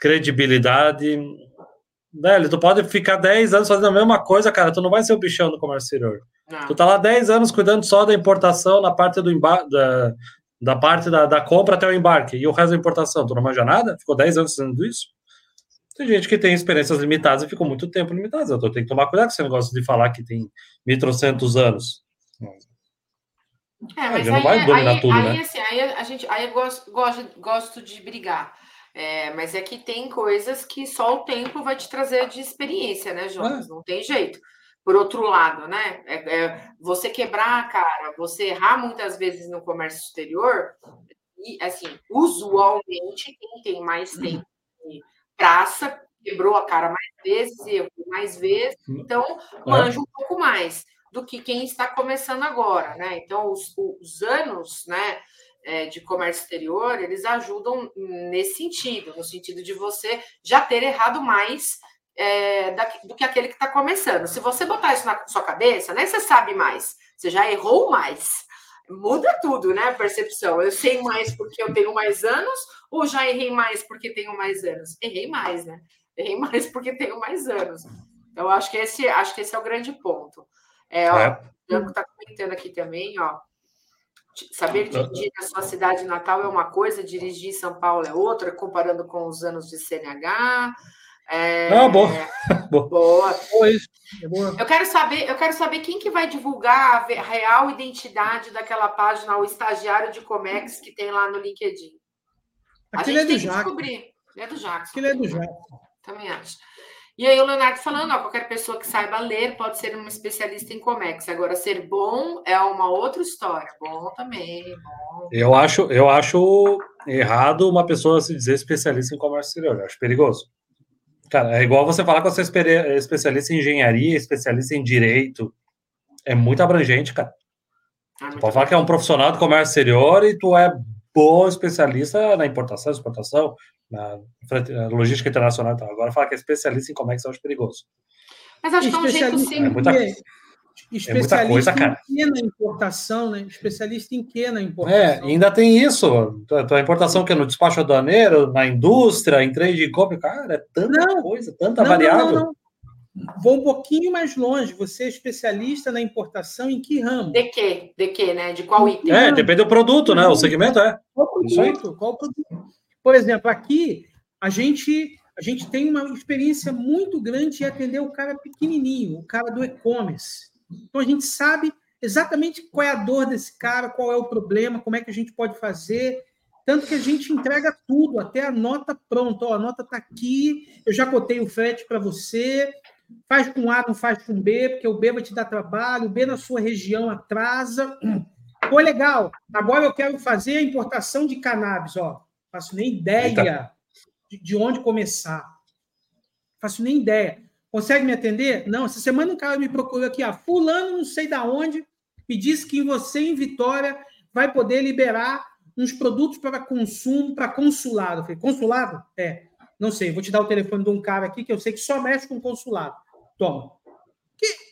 credibilidade. Velho, tu pode ficar 10 anos fazendo a mesma coisa, cara. Tu não vai ser o bichão do comércio exterior. Não. Tu tá lá 10 anos cuidando só da importação na parte do embarque, da, da parte da, da compra até o embarque. E o resto da importação, tu não manja nada? Ficou 10 anos fazendo isso? Tem gente que tem experiências limitadas e ficou muito tempo limitadas. Então tem que tomar cuidado com esse negócio de falar que tem 1.300 anos. É, mas não aí, vai dominar aí, tudo, aí, né? Assim, aí a gente, aí eu gosto, gosto, gosto de brigar. É, mas é que tem coisas que só o tempo vai te trazer de experiência, né, Jonas? É. Não tem jeito. Por outro lado, né? É, é, você quebrar a cara, você errar muitas vezes no comércio exterior, e assim, usualmente quem tem mais uhum. tempo de praça quebrou a cara mais vezes, errou mais vezes, hum. então é. manja um pouco mais do que quem está começando agora, né? Então, os, os anos, né? É, de comércio exterior, eles ajudam nesse sentido, no sentido de você já ter errado mais é, da, do que aquele que está começando. Se você botar isso na sua cabeça, né, você sabe mais, você já errou mais. Muda tudo, né? A percepção. Eu sei mais porque eu tenho mais anos, ou já errei mais porque tenho mais anos? Errei mais, né? Errei mais porque tenho mais anos. Então, acho que esse, acho que esse é o grande ponto. É, ó, é. O Bianco está comentando aqui também, ó. Saber dirigir na sua cidade natal é uma coisa, dirigir em São Paulo é outra, comparando com os anos de CNH. É... Ah, boa. boa. boa. boa isso. É boa. Eu quero saber, eu quero saber quem que vai divulgar a real identidade daquela página, o estagiário de Comex que tem lá no LinkedIn. Aquele a gente é tem que descobrir. É do Jackson. Aquele é do Jackson. Também acho. E aí o Leonardo falando, ó, qualquer pessoa que saiba ler pode ser um especialista em Comex. Agora, ser bom é uma outra história. Bom também, bom. Eu acho, eu acho errado uma pessoa se dizer especialista em comércio exterior. Eu acho perigoso. Cara, é igual você falar que você é especialista em engenharia, especialista em direito. É muito abrangente, cara. Muito pode falar que é um profissional de comércio exterior e tu é bom especialista na importação, exportação, na logística internacional. Então, agora falar que é especialista em eu acho perigoso. Mas acho que é um jeito simples. É muita, é muita coisa, cara. Em que na importação, né? Especialista em que na importação? É, ainda tem isso. A importação que é no despacho aduaneiro, na indústria, em trade de compra, cara, é tanta não, coisa, tanta não, variável. Não, não, Vou um pouquinho mais longe. Você é especialista na importação em que ramo? De quê? De quê, né? De qual item? É, depende do produto, né? O segmento é. Qual produto? Qual produto? Por exemplo, aqui a gente a gente tem uma experiência muito grande em atender o cara pequenininho, o cara do e-commerce. Então a gente sabe exatamente qual é a dor desse cara, qual é o problema, como é que a gente pode fazer. Tanto que a gente entrega tudo, até a nota pronta. Ó, a nota está aqui, eu já cotei o frete para você. Faz com A, não faz com B, porque o B vai te dar trabalho, o B na sua região atrasa. Pô, legal. Agora eu quero fazer a importação de cannabis, ó faço nem ideia de, de, onde começar. Faço nem ideia. Consegue me atender? Não, essa semana um cara me procurou aqui, ah, fulano, não sei da onde, me disse que você em Vitória vai poder liberar uns produtos para consumo, para consulado. Eu falei, consulado? É. Não sei, vou te dar o telefone de um cara aqui que eu sei que só mexe com consulado. Toma.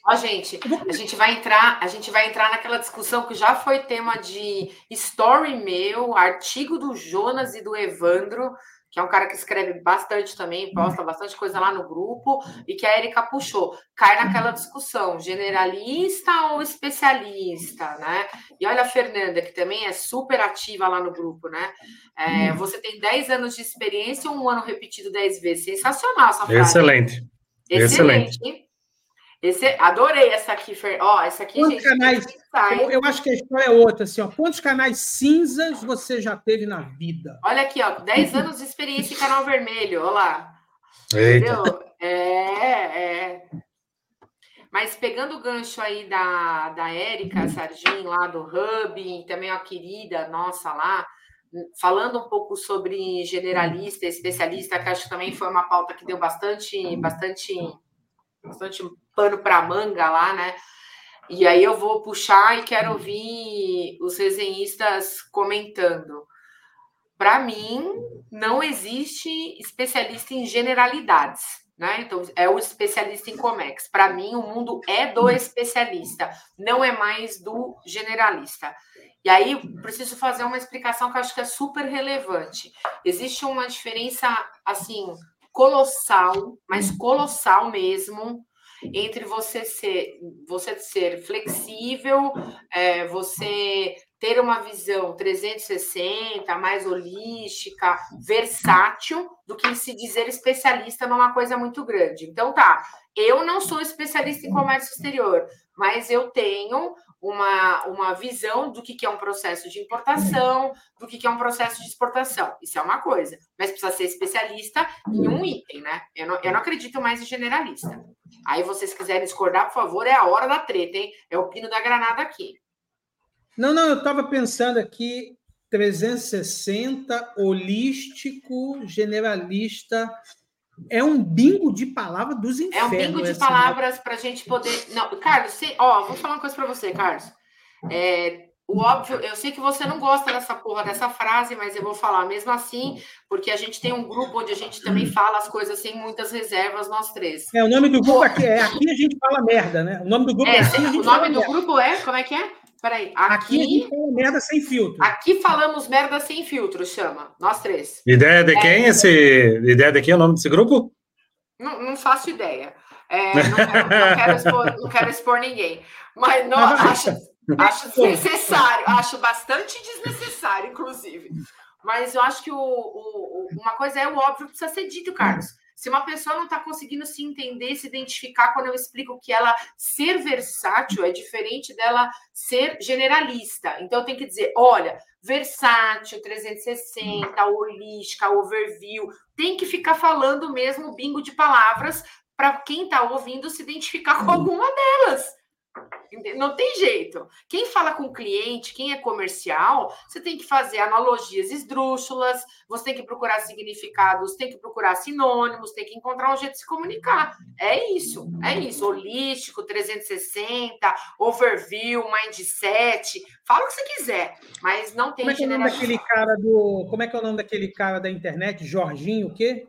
Ó, gente, a gente vai entrar, a gente vai entrar naquela discussão que já foi tema de story meu, artigo do Jonas e do Evandro, que é um cara que escreve bastante também, posta bastante coisa lá no grupo, e que a Erika puxou. Cai naquela discussão, generalista ou especialista, né? E olha a Fernanda, que também é super ativa lá no grupo, né? É, você tem 10 anos de experiência um ano repetido 10 vezes. Sensacional essa frase. Excelente. Excelente. Excelente. Esse, adorei essa aqui, Fer. Ó, essa aqui, Quantos gente, canais, eu, eu, acho que a história é outra, assim, ó. Quantos canais cinzas você já teve na vida? Olha aqui, ó, 10 anos de experiência em canal vermelho, olha lá. Eita. Entendeu? É, é. Mas pegando o gancho aí da, da Érica Sargin, lá do Hub, também a querida nossa lá, falando um pouco sobre generalista, especialista, que acho que também foi uma pauta que deu bastante, bastante bastante pano para manga lá, né? E aí eu vou puxar e quero ouvir os resenhistas comentando. Para mim, não existe especialista em generalidades, né? Então, é o especialista em Comex. Para mim, o mundo é do especialista, não é mais do generalista. E aí, preciso fazer uma explicação que eu acho que é super relevante. Existe uma diferença, assim, colossal, mas colossal mesmo, entre você ser, você ser flexível, é, você ter uma visão 360, mais holística, versátil, do que se dizer especialista numa coisa muito grande. Então, tá, eu não sou especialista em comércio exterior, mas eu tenho uma, uma visão do que, que é um processo de importação, do que, que é um processo de exportação. Isso é uma coisa, mas precisa ser especialista em um item, né? Eu não, eu não acredito mais em generalista. Aí, vocês quiserem discordar, por favor, é a hora da treta, hein? É o pino da granada aqui. Não, não, eu estava pensando aqui 360, holístico, generalista. É um bingo de palavras dos infernos. É um bingo de palavras para a gente poder. Não, Carlos, você... ó, vou falar uma coisa para você, Carlos. É, o óbvio, eu sei que você não gosta dessa porra dessa frase, mas eu vou falar mesmo assim, porque a gente tem um grupo onde a gente também fala as coisas sem muitas reservas, nós três. É, o nome do grupo aqui é Aqui a gente fala merda, né? O nome do grupo é, é assim, O nome do merda. grupo é, como é que é? Peraí, aqui, aqui a gente fala merda sem filtro. Aqui falamos merda sem filtro, chama. Nós três. Ideia de quem é, esse. Ideia de quem é o nome desse grupo? Não, não faço ideia. É, não, quero, não, quero expor, não, quero, expor, ninguém. Mas não, acho, acho desnecessário, acho bastante desnecessário, inclusive. Mas eu acho que o, o, uma coisa é o óbvio que precisa ser dito, Carlos. Se uma pessoa não está conseguindo se entender, se identificar quando eu explico que ela ser versátil é diferente dela ser generalista. Então eu tenho que dizer, olha, versátil, 360, holística, overview, tem que ficar falando mesmo bingo de palavras para quem está ouvindo se identificar com alguma delas. Não tem jeito. Quem fala com o cliente, quem é comercial, você tem que fazer analogias esdrúxulas, você tem que procurar significados, tem que procurar sinônimos, tem que encontrar um jeito de se comunicar. É isso, é isso. Holístico, 360, overview, mindset, fala o que você quiser, mas não tem Como é que é o nome daquele cara do. Como é que é o nome daquele cara da internet? Jorginho, o quê?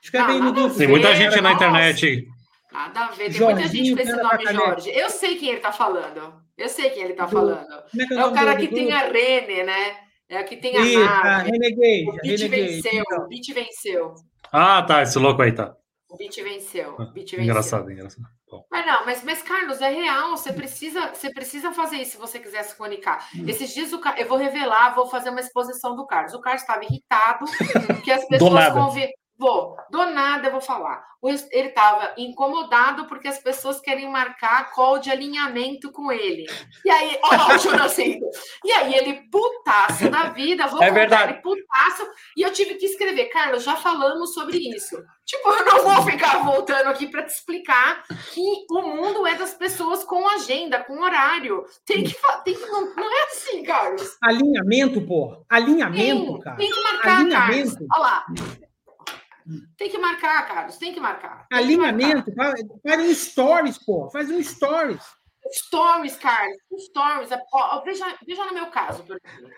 Escreve aí no. Tem muita gente na internet Nada a ver. Tem Jorginho, muita gente com esse nome Jorge. Eu sei quem ele está falando. Eu sei quem ele está falando. É, é, é, o cara que tem a Rene, né? É o que tem a Isso, Nave. Renegade. O Beat venceu. Então. O Beat venceu. Ah, tá. Esse louco aí tá. O Beat venceu. O Beat venceu. Engraçado, engraçado. Bom. Mas não, mas, mas Carlos, é real. Você precisa, você precisa fazer isso se você quiser se comunicar. Hum. Esses dias o, eu vou revelar, vou fazer uma exposição do Carlos. O Carlos estava irritado porque as pessoas convi... Vou, do nada eu vou falar. Ele estava incomodado porque as pessoas querem marcar call de alinhamento com ele. E aí, ó, o E aí ele putaço da vida, vou é verdade. ele putaço. E eu tive que escrever, Carlos, já falamos sobre isso. Tipo, eu não vou ficar voltando aqui para te explicar que o mundo é das pessoas com agenda, com horário. Tem que, tem que não, não é assim, Carlos. Alinhamento, pô. Alinhamento, tem, cara. Tem que marcar, Alinhamento. Carlos. Olha lá. Tem que marcar, Carlos, tem que marcar. Tem Alinhamento, que marcar. faz um stories, pô, faz um stories. Stories, Carlos, stories. Ó, veja, veja no meu caso, por exemplo.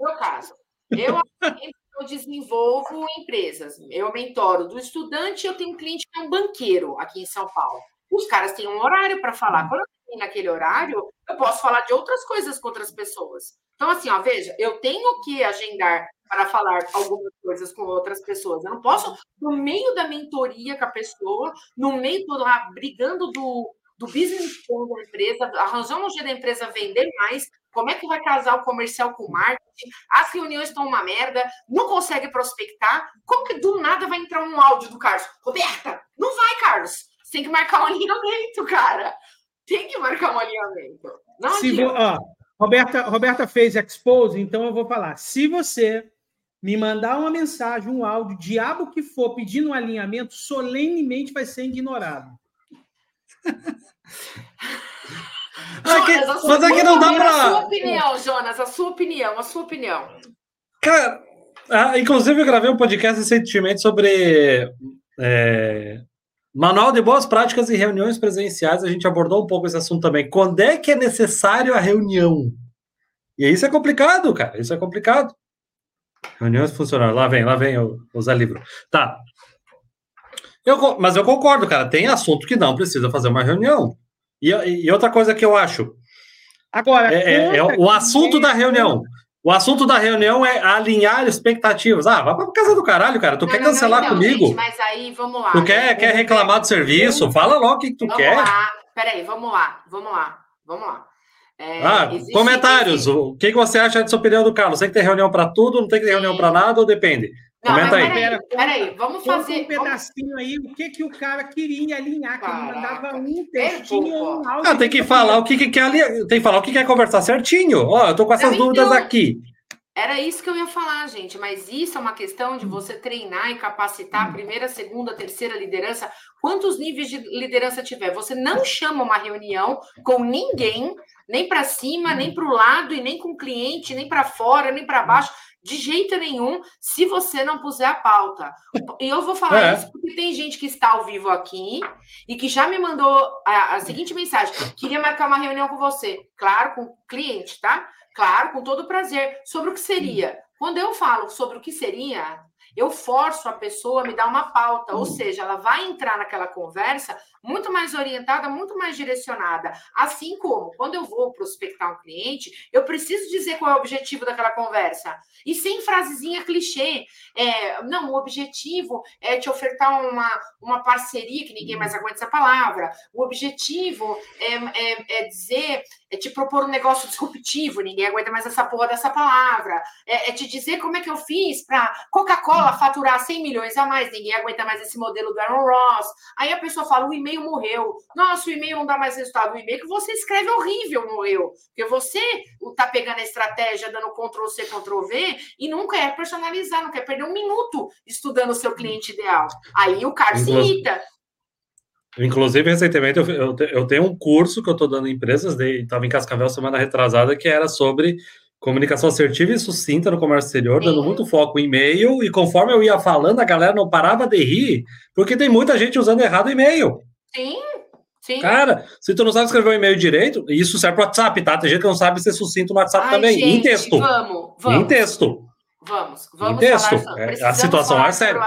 Meu caso, eu, eu desenvolvo empresas, eu mentoro do estudante, eu tenho um cliente que é um banqueiro aqui em São Paulo. Os caras têm um horário para falar. Quando eu tenho naquele horário, eu posso falar de outras coisas com outras pessoas. Então, assim, ó, veja, eu tenho que agendar para falar algumas coisas com outras pessoas. Eu não posso, no meio da mentoria com a pessoa, no meio do lá, brigando do, do business plan da empresa, arranjando um jeito da empresa vender mais, como é que vai casar o comercial com o marketing, as reuniões estão uma merda, não consegue prospectar, como que do nada vai entrar um áudio do Carlos? Roberta, não vai, Carlos. Você tem que marcar um alinhamento, cara. Tem que marcar um alinhamento. Não Se vo, ó, Roberta, Roberta fez expose, então eu vou falar. Se você me mandar uma mensagem, um áudio, diabo que for, pedindo um alinhamento, solenemente vai ser ignorado. Jonas, mas aqui não dá para. A sua opinião, Jonas, a sua opinião, a sua opinião. Cara, ah, inclusive eu gravei um podcast recentemente sobre é, Manual de boas práticas e reuniões presenciais, a gente abordou um pouco esse assunto também. Quando é que é necessário a reunião? E isso é complicado, cara. Isso é complicado. Reuniões funcionárias. Lá vem, lá vem o, o Zé Livro. Tá. Eu, mas eu concordo, cara. Tem assunto que não precisa fazer uma reunião. E, e outra coisa que eu acho. Agora, é, é, é o assunto da reunião. O assunto da reunião é alinhar expectativas. Ah, vai pra casa do caralho, cara. Tu não, quer não, cancelar não, comigo? Gente, mas aí, vamos lá. Tu quer, quer reclamar do serviço? Eu... Fala logo o que tu vamos quer. Lá. Peraí, vamos lá, vamos lá, vamos lá. É, ah, comentários. O que, você acha dessa opinião do Carlos? Tem que ter reunião para tudo, não tem que ter reunião para nada ou depende? Não, Comenta aí. Peraí, peraí, vamos fazer. um pedacinho vamos... aí, o que, que o cara queria alinhar, que ele mandava um textinho ou um áudio. Ah, tem que falar o que, que quer ali. Tem que falar o que quer conversar certinho. Ó, eu tô com essas Não, dúvidas então... aqui. Era isso que eu ia falar, gente, mas isso é uma questão de você treinar e capacitar a primeira, segunda, terceira liderança. Quantos níveis de liderança tiver? Você não chama uma reunião com ninguém, nem para cima, nem para o lado, e nem com o cliente, nem para fora, nem para baixo, de jeito nenhum, se você não puser a pauta. E eu vou falar é. isso porque tem gente que está ao vivo aqui e que já me mandou a, a seguinte mensagem: queria marcar uma reunião com você. Claro, com o cliente, tá? Claro, com todo prazer. Sobre o que seria. Quando eu falo sobre o que seria, eu forço a pessoa a me dar uma pauta, ou seja, ela vai entrar naquela conversa muito mais orientada, muito mais direcionada. Assim como quando eu vou prospectar um cliente, eu preciso dizer qual é o objetivo daquela conversa. E sem frasezinha clichê. É, não, o objetivo é te ofertar uma, uma parceria, que ninguém mais aguenta essa palavra. O objetivo é, é, é dizer, é te propor um negócio disruptivo, ninguém aguenta mais essa porra dessa palavra. É, é te dizer como é que eu fiz para Coca-Cola faturar 100 milhões a mais, ninguém aguenta mais esse modelo do Aaron Ross. Aí a pessoa fala, o e-mail morreu. Nossa, o e-mail não dá mais resultado. O e-mail que você escreve horrível morreu. Porque você está pegando a estratégia, dando Ctrl-C, Ctrl-V e não quer personalizar, não quer perder um minuto estudando o seu cliente ideal. Aí o cara se irrita. Inclusive, recentemente, eu, eu, eu, tenho um curso que eu estou dando em empresas, estava em Cascavel semana retrasada, que era sobre comunicação assertiva e sucinta no comércio exterior, dando muito foco em e-mail, e conforme eu ia falando, a galera não parava de rir, porque tem muita gente usando errado o e-mail. Sim, sim. Cara, se tu não sabe escrever um e-mail direito, isso serve para WhatsApp, tá? Tem gente que não sabe ser sucinto no WhatsApp Ai, também. Gente, em texto. Vamos, vamos. Em texto. Vamos, vamos. Falar, é, a situação é séria.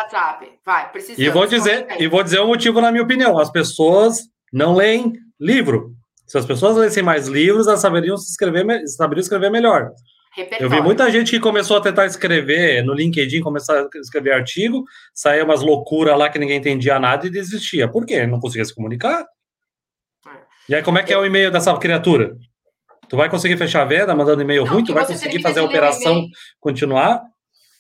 Vai, e vou dizer, e vou dizer o um motivo na minha opinião. As pessoas não leem livro. Se as pessoas lessem mais livros, elas saberiam se escrever, saberiam escrever melhor. Repertório. Eu vi muita gente que começou a tentar escrever no LinkedIn, começar a escrever artigo, saía umas loucuras lá que ninguém entendia nada e desistia. Por quê? Não conseguia se comunicar. É. E aí, como é que é o e-mail dessa criatura? Tu vai conseguir fechar a venda mandando e-mail ruim? Tu vai conseguir fazer a operação continuar?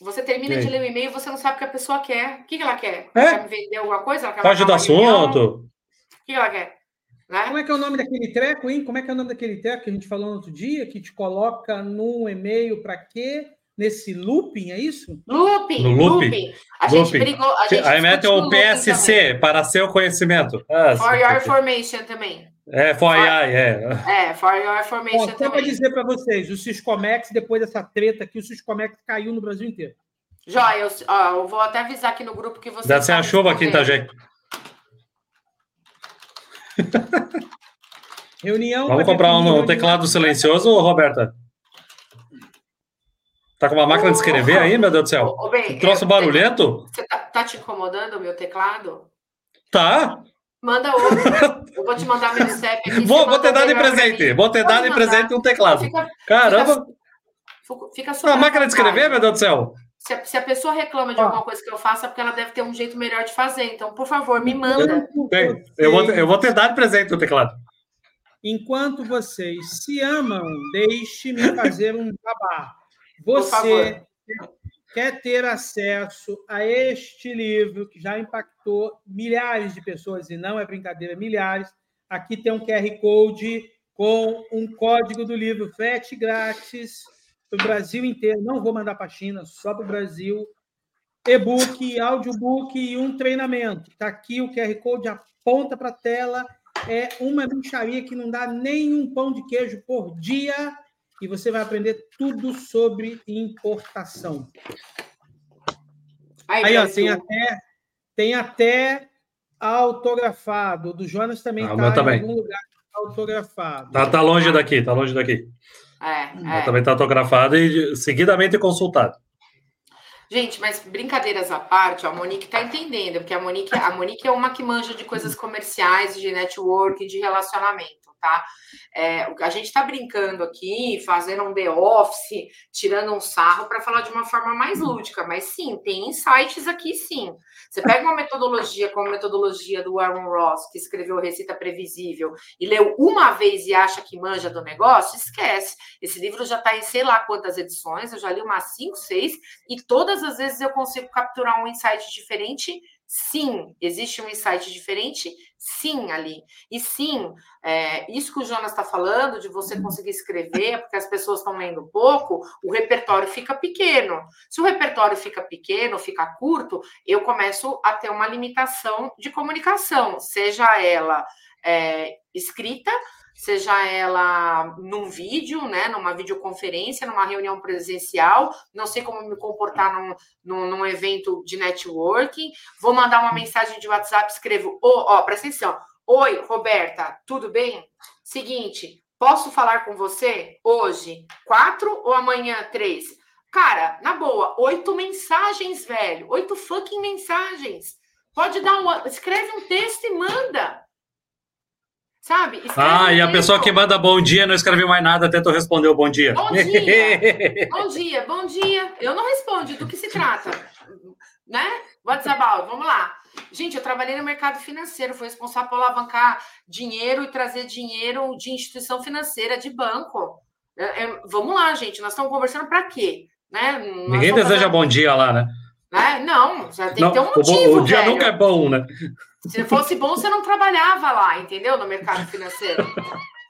Você termina de ler o e-mail e você não sabe o que a pessoa quer. O que, que ela quer? É? Ela quer me vender alguma coisa? Ela quer do assunto. O que, que ela quer? Né? Como é que é o nome daquele treco, hein? Como é que é o nome daquele treco que a gente falou no outro dia, que te coloca num e-mail para quê? Nesse looping, é isso? Looping, no looping. looping. A looping. gente brigou. A gente Aí mete o PSC para seu conhecimento. Ah, for your information também. É, for, AI, é. É, for your information Bom, também. Só para dizer para vocês, o Syscomex, depois dessa treta aqui, o Syscomex caiu no Brasil inteiro. Joia, eu, ó, eu vou até avisar aqui no grupo que você. Deve ser a chuva aqui em Itajaí. Reunião. Vamos comprar um, teclado silencioso, Roberta? Tá com uma máquina de escrever aí, meu Deus do céu? Ô, bem, Troço barulhento? Você tá, tá, te incomodando o meu teclado? Tá. Manda outro. Eu vou te mandar meu CEP aqui. Vou, vou ter dado em presente. Vou ter dado em presente um teclado. Fica, Caramba. Fica, fica a máquina de escrever, meu Deus do céu? Se a, se a, pessoa reclama de alguma coisa que eu faço, é porque ela deve ter um jeito melhor de fazer. Então, por favor, me manda. Bem, eu, vou, eu vou ter dado presente o teclado. Enquanto vocês se amam, deixe-me fazer um babá. Você quer ter acesso a este livro que já impactou milhares de pessoas, e não é brincadeira, milhares. Aqui tem um QR Code com um código do livro frete grátis para o Brasil inteiro. Não vou mandar para a China, só para o Brasil. E-book, audiobook e um treinamento. Está aqui o QR Code, aponta para a tela. É uma bicharia que não dá nem um pão de queijo por dia e você vai aprender tudo sobre importação. Aí, Aí ó, tem até, tem até autografado. Do Jonas também está ah, em algum lugar autografado. Tá, tá longe daqui, tá longe daqui. É, é. Também está autografado e seguidamente consultado. Gente, mas brincadeiras à parte, a Monique está entendendo, porque a Monique, a Monique é uma que manja de coisas comerciais, de network, de relacionamento. Tá? É, a gente está brincando aqui, fazendo um The Office, tirando um sarro para falar de uma forma mais lúdica, mas sim, tem insights aqui sim. Você pega uma metodologia como a metodologia do Aaron Ross, que escreveu Receita Previsível, e leu uma vez e acha que manja do negócio, esquece. Esse livro já está em sei lá quantas edições, eu já li umas 5, 6, e todas as vezes eu consigo capturar um insight diferente Sim, existe um insight diferente? Sim, ali. E sim, é, isso que o Jonas está falando, de você uhum. conseguir escrever, porque as pessoas estão lendo pouco, o repertório fica pequeno. Se o repertório fica pequeno, fica curto, eu começo a ter uma limitação de comunicação, seja ela é, escrita, seja ela num vídeo, né, numa videoconferência, numa reunião presencial, não sei como me comportar num, num, num evento de networking, vou mandar uma mensagem de WhatsApp, escrevo, oh, ó, presta atenção, oi, Roberta, tudo bem? Seguinte, posso falar com você hoje, quatro ou amanhã, três? Cara, na boa, oito mensagens, velho, oito fucking mensagens. Pode dar um, escreve um texto e manda. Sabe? Escreve ah, e a pessoa que manda bom dia não escreveu mais nada até tu responder o bom dia. Bom dia, bom dia, bom dia. Eu não respondo, do que se trata? Né? What's about? Vamos lá. Gente, eu trabalhei no mercado financeiro, fui responsável por alavancar dinheiro e trazer dinheiro de instituição financeira, de banco. É, é, vamos lá, gente, nós estamos conversando para quê? Né? Ninguém deseja fazendo... bom dia lá, né? né? Não, já tem não, que ter um motivo. O, o dia nunca é bom, né? Se fosse bom, você não trabalhava lá, entendeu? No mercado financeiro.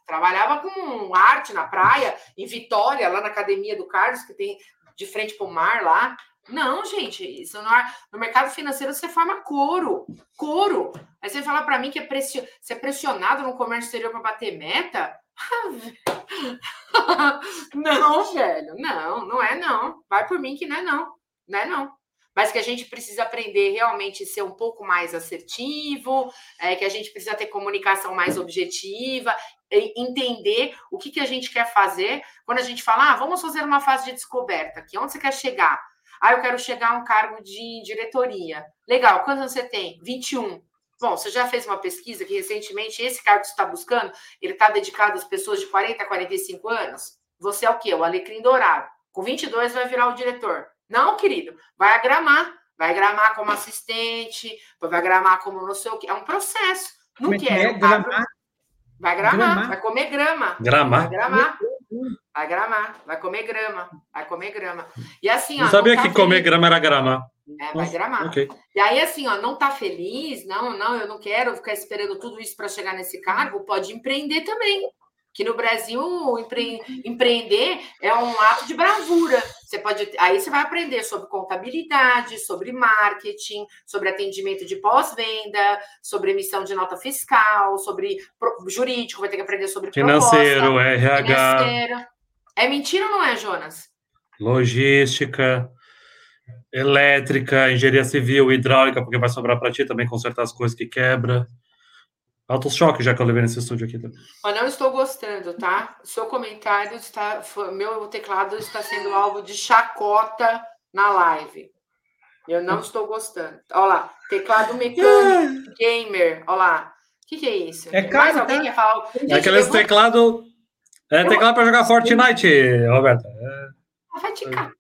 Trabalhava com arte na praia, em Vitória, lá na academia do Carlos, que tem de frente para o mar lá. Não, gente, isso não é... no mercado financeiro você forma couro, couro. Aí você fala para mim que é pression... você é pressionado no comércio exterior para bater meta? não, velho, não, não é não. Vai por mim que não é não, não é não mas que a gente precisa aprender realmente ser um pouco mais assertivo, é, que a gente precisa ter comunicação mais objetiva, entender o que, que a gente quer fazer. Quando a gente fala, ah, vamos fazer uma fase de descoberta aqui, onde você quer chegar? Ah, eu quero chegar a um cargo de diretoria. Legal, quantos você tem? 21. Bom, você já fez uma pesquisa que recentemente esse cargo que você está buscando, ele está dedicado às pessoas de 40 a 45 anos? Você é o quê? O alecrim dourado. Com 22 vai virar o diretor. Não, querido, vai agramar, vai gramar como assistente, vai gramar como não sei o que. É um processo. Não quero. É, é? Gramar. Vai gramar, gramar, vai comer grama. Gramar. Vai gramar. Vai gramar, vai comer grama, vai comer grama. E assim, ó. Não sabia tá que feliz. comer grama era gramar. É, vai gramar. Okay. E aí, assim, ó, não tá feliz, não, não, eu não quero ficar esperando tudo isso para chegar nesse cargo, pode empreender também que no Brasil empre... empreender é um ato de bravura. Você pode, aí você vai aprender sobre contabilidade, sobre marketing, sobre atendimento de pós-venda, sobre emissão de nota fiscal, sobre jurídico, vai ter que aprender sobre financeiro, proposta, RH. Financeiro. É mentira ou não é, Jonas? Logística, elétrica, engenharia civil, hidráulica, porque vai sobrar para ti também consertar as coisas que quebra. Altos choques, já que eu levei nesse estúdio aqui também. Mas não estou gostando, tá? Seu comentário está. Meu teclado está sendo alvo de chacota na live. Eu não estou gostando. Olha lá, teclado mecânico, gamer. Olha lá. O que, que é isso? É caro, Mais alguém tá? quer falar? É aqueles eu... teclado. É teclado para jogar Fortnite, Roberta. É... Ah, vai te catar,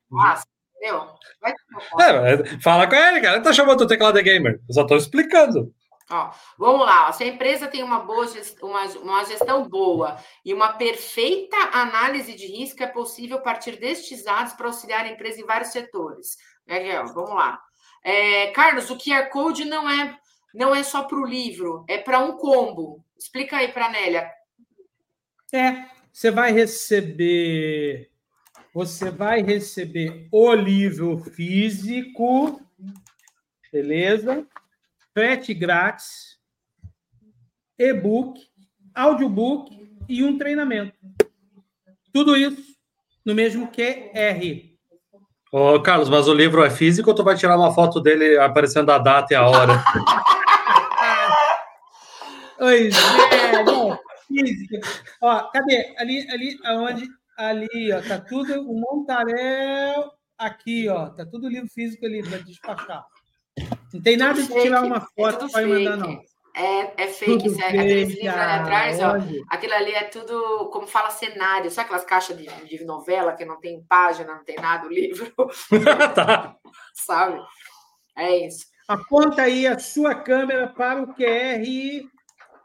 entendeu? Vai te é, fala com ele, cara. Ele tá chamando o teclado de gamer. Eu só tô explicando. Ó, vamos lá. Se a empresa tem uma boa gestão, uma, uma gestão boa e uma perfeita análise de risco, é possível partir destes dados para auxiliar a empresa em vários setores. É, vamos lá. É, Carlos, o QR Code não é, não é só para o livro, é para um combo. Explica aí para a Nélia. É, você vai receber. Você vai receber o livro físico, beleza? Frete grátis, e-book, audiobook e um treinamento. Tudo isso no mesmo QR. Ô, Carlos, mas o livro é físico ou tu vai tirar uma foto dele aparecendo a data e a hora? pois é, não, física. Ó, cadê? Ali, ali, aonde? Ali, ó, tá tudo, o Montarel, aqui, ó, tá tudo livro físico ali para despachar. Não tem nada de tirar uma foto é para mandar, não. É, é fake, é, aqueles livros ali atrás, ó, aquilo ali é tudo, como fala, cenário. Sabe aquelas caixas de, de novela que não tem página, não tem nada, o livro? tá. Sabe? É isso. Aponta aí a sua câmera para o QR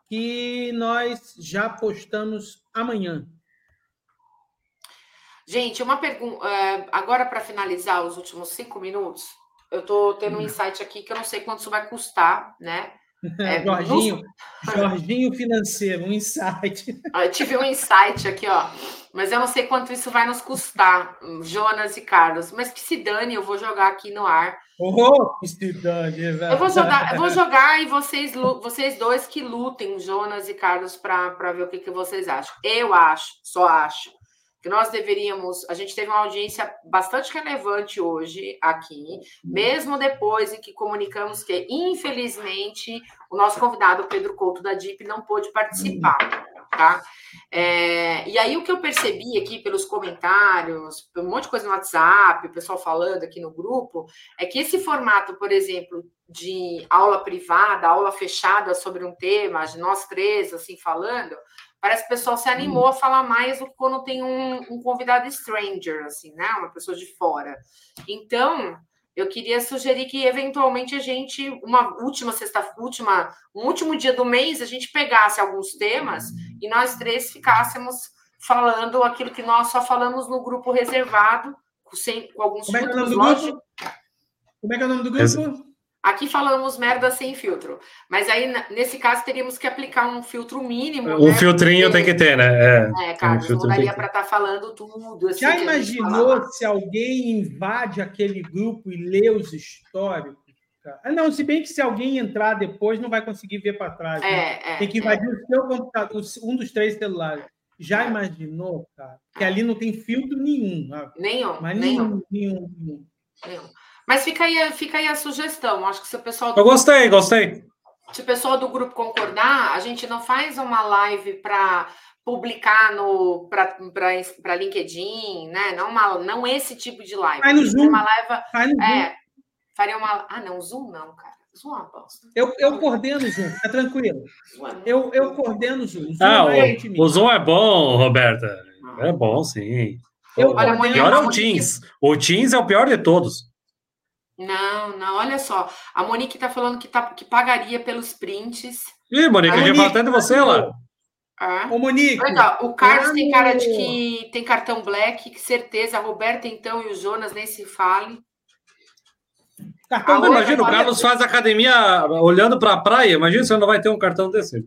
que nós já postamos amanhã. Gente, uma pergunta. É, agora, para finalizar os últimos cinco minutos, eu estou tendo um hum. insight aqui que eu não sei quanto isso vai custar, né? É, Jorginho, no... Jorginho financeiro, um insight. Eu tive um insight aqui, ó. Mas eu não sei quanto isso vai nos custar, Jonas e Carlos. Mas que se dane, eu vou jogar aqui no ar. Oh, que se dane, velho. Eu vou jogar, eu vou jogar e vocês, vocês dois que lutem, Jonas e Carlos, para ver o que, que vocês acham. Eu acho, só acho, que nós deveríamos. A gente teve uma audiência bastante relevante hoje aqui, mesmo depois em que comunicamos que, infelizmente, o nosso convidado, Pedro Couto da DIP, não pôde participar. Tá? É, e aí o que eu percebi aqui pelos comentários, um monte de coisa no WhatsApp, o pessoal falando aqui no grupo, é que esse formato, por exemplo, de aula privada, aula fechada sobre um tema, de nós três assim falando, parece que o pessoal se animou a falar mais do que quando tem um, um convidado stranger, assim, né? Uma pessoa de fora. Então, eu queria sugerir que eventualmente a gente, uma última sexta, última, um último dia do mês, a gente pegasse alguns temas e nós três ficássemos falando aquilo que nós só falamos no grupo reservado, sem, com alguns Como é que é o nome do grupo? Como é que é o nome do grupo? Aqui falamos merda sem filtro, mas aí nesse caso teríamos que aplicar um filtro mínimo. Um né? filtrinho tem que ter, né? É, é Carlos, um não daria para estar tá falando tudo. Assim, Já imaginou se alguém invade aquele grupo e lê os históricos? Ah, não, se bem que se alguém entrar depois não vai conseguir ver para trás. Né? É, né? é, tem que invadir é. o seu computador, um dos três celulares. Já é. imaginou, cara? Que ali não tem filtro nenhum. Nenhum. Mas nenhum. nenhum, nenhum. nenhum. Mas fica aí, fica aí a sugestão. Acho que se o pessoal. Do... Eu gostei, gostei. Se o pessoal do grupo concordar, a gente não faz uma live para publicar no para LinkedIn, né? Não, uma, não esse tipo de live. Faz no Zoom. Uma live, Faz no é, Zoom. Faria uma. Ah, não, Zoom não, cara. Zoom é uma bosta. Eu, eu coordeno o Zoom, é tranquilo. Eu, eu coordeno o Zoom. Zoom ah, é o, o Zoom é bom, Roberta. É bom, sim. Eu, o pior é o Teams. O Teams é o pior de todos. Não, não, olha só. A Monique tá falando que, tá, que pagaria pelos prints. Ih, Monique, a gente vai até de você lá. É. Ô, Monique. Olha, o Carlos tem cara de que tem cartão black, que certeza. A Roberta, então, e o Jonas nem se fale. Cartão ah, imagina, o Carlos faz academia olhando para a praia. Imagina se não vai ter um cartão desse.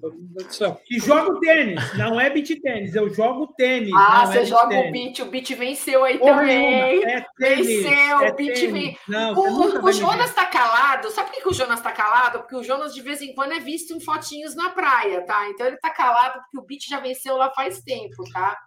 E jogo tênis, não é beat tênis, eu jogo tênis. Ah, você é joga tênis. o beat, o beat venceu aí Porra, também. É tênis, venceu, é o beat venceu. O, o Jonas está calado. Sabe por que o Jonas está calado? Porque o Jonas de vez em quando é visto em fotinhos na praia, tá? Então ele está calado porque o beat já venceu lá faz tempo, tá?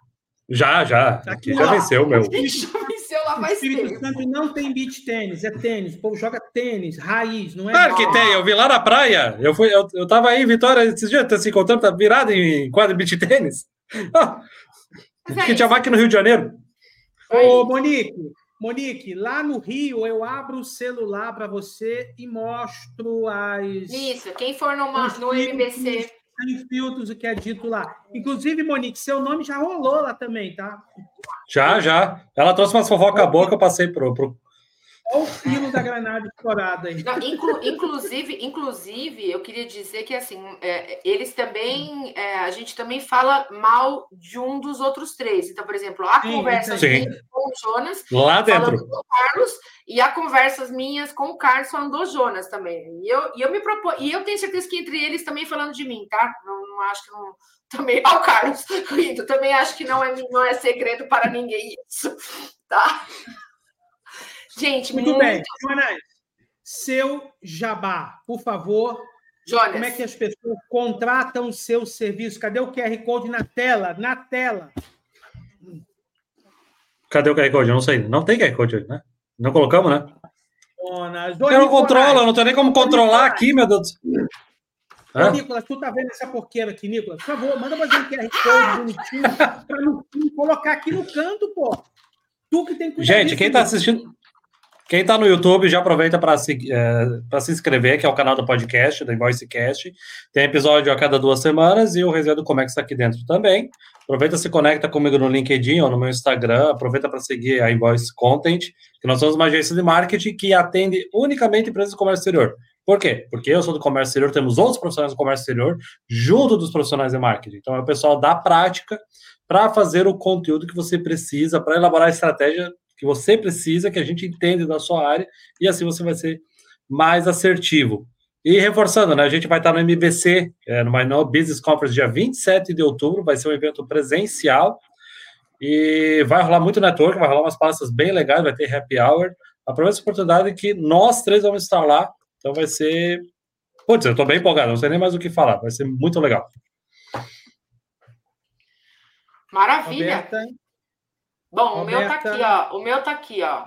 Já, já. Aqui já venceu, meu. Venceu lá mais Espírito tempo. Santo não tem beach tênis, é tênis. O povo joga tênis, raiz, não é? Claro que tem, eu vi lá na praia. Eu, fui, eu, eu tava aí em Vitória esses dias, tá se encontrando, tá virado em quadro de beach tênis. Ah, é que tinha aqui no Rio de Janeiro. Ô, Monique, Monique, lá no Rio eu abro o celular para você e mostro as. Isso, quem for numa, no MBC sem filtros, o que é dito lá. Inclusive, Monique, seu nome já rolou lá também, tá? Já, já. Ela trouxe umas fofoca boa que eu passei pro, pro, Olha o filo da granada estourada aí. Não, inclu, inclusive, inclusive, eu queria dizer que assim, é, eles também, é, a gente também fala mal de um dos outros três. Então, por exemplo, a conversa sim. com o Jonas, lá dentro, com o Carlos, e a conversas minhas com o Carlos falando do Jonas também. E eu, e eu me propor, e eu tenho certeza que entre eles também falando de mim, tá? Não, não acho que não também ao Carlos rindo, também acho que não é não é segredo para ninguém isso, tá? Gente, muito, muito... bem. Jonas, seu jabá, por favor. Jonas. Como é que as pessoas contratam o seu serviço? Cadê o QR Code na tela? Na tela. Cadê o QR Code? Eu não sei. Não tem QR Code, né? Não colocamos, né? Jonas, eu não controlo, não tenho nem como controlar aqui, meu Deus. Ô, Nicolas, tu tá vendo essa porqueira aqui, Nicolas? Por favor, manda fazer um QR Code bonitinho para colocar aqui no canto, pô. Tu que tem que Gente, quem tá assistindo. Quem está no YouTube já aproveita para se, é, se inscrever, que é o canal do podcast, do Invoicecast. Tem episódio a cada duas semanas e o Resenha do Comex está aqui dentro também. Aproveita se conecta comigo no LinkedIn ou no meu Instagram. Aproveita para seguir a Invoice Content, que nós somos uma agência de marketing que atende unicamente empresas do comércio exterior. Por quê? Porque eu sou do comércio exterior, temos outros profissionais do comércio exterior junto dos profissionais de marketing. Então, é o pessoal da prática para fazer o conteúdo que você precisa, para elaborar a estratégia que você precisa, que a gente entende da sua área, e assim você vai ser mais assertivo. E reforçando, né, a gente vai estar no MBC, é, no Mainol Business Conference, dia 27 de outubro, vai ser um evento presencial, e vai rolar muito network, vai rolar umas palestras bem legais, vai ter happy hour. Aproveita essa oportunidade que nós três vamos estar lá, então vai ser. Putz, eu estou bem empolgado, não sei nem mais o que falar, vai ser muito legal. Maravilha. Roberta. Bom, Roberta. o meu tá aqui, ó. O meu tá aqui, ó.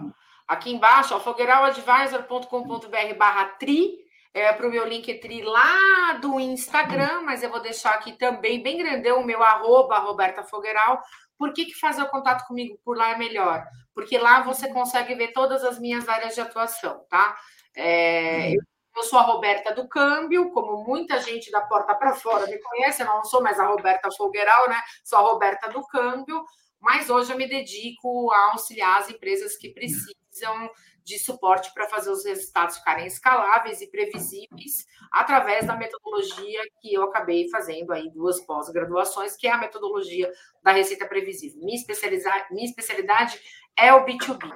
Aqui embaixo, ó, fogueiral.advisor.com.br barra tri, é, para o meu Linktree lá do Instagram, mas eu vou deixar aqui também, bem grandão, o meu arroba, Roberta Fogueiral. Por que, que fazer o contato comigo por lá é melhor? Porque lá você consegue ver todas as minhas áreas de atuação, tá? É, eu eu sou a Roberta do Câmbio, como muita gente da porta para fora me conhece, eu não sou mais a Roberta Fogueiral, né? Sou a Roberta do Câmbio, mas hoje eu me dedico a auxiliar as empresas que precisam de suporte para fazer os resultados ficarem escaláveis e previsíveis através da metodologia que eu acabei fazendo aí duas pós-graduações, que é a metodologia da receita previsível. Minha, minha especialidade é o B2B.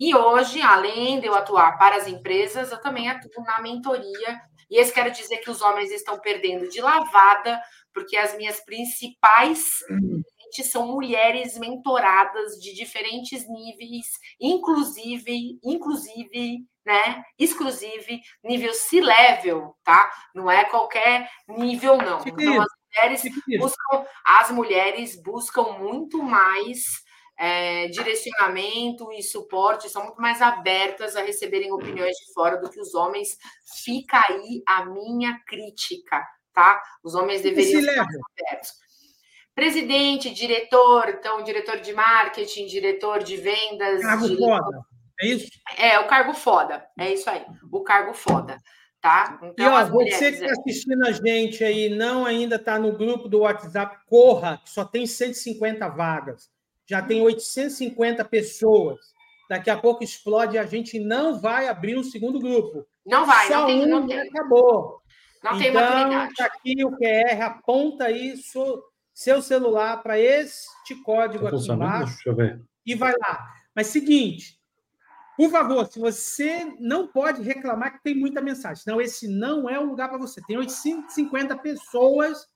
E hoje, além de eu atuar para as empresas, eu também atuo na mentoria. E isso quero dizer que os homens estão perdendo de lavada, porque as minhas principais são mulheres mentoradas de diferentes níveis, inclusive, inclusive, né, exclusive nível C-level, tá? Não é qualquer nível não. Então as mulheres buscam, as mulheres buscam muito mais é, direcionamento e suporte são muito mais abertas a receberem opiniões de fora do que os homens. Fica aí a minha crítica, tá? Os homens deveriam ser abertos. Presidente, diretor, então, diretor de marketing, diretor de vendas. Cargo diretor... foda, é isso? É, o cargo foda, é isso aí, o cargo foda. Tá? Então, e ó, você que está assistindo a gente aí, não ainda está no grupo do WhatsApp, corra, que só tem 150 vagas já tem 850 pessoas. Daqui a pouco explode e a gente não vai abrir um segundo grupo. Não vai, Só não tem, um não tem. acabou. Não tem então, Está aqui o QR, aponta aí seu, seu celular para este código tá aqui embaixo e vai lá. Mas seguinte, por favor, se você não pode reclamar que tem muita mensagem, não, esse não é o lugar para você. Tem 850 pessoas,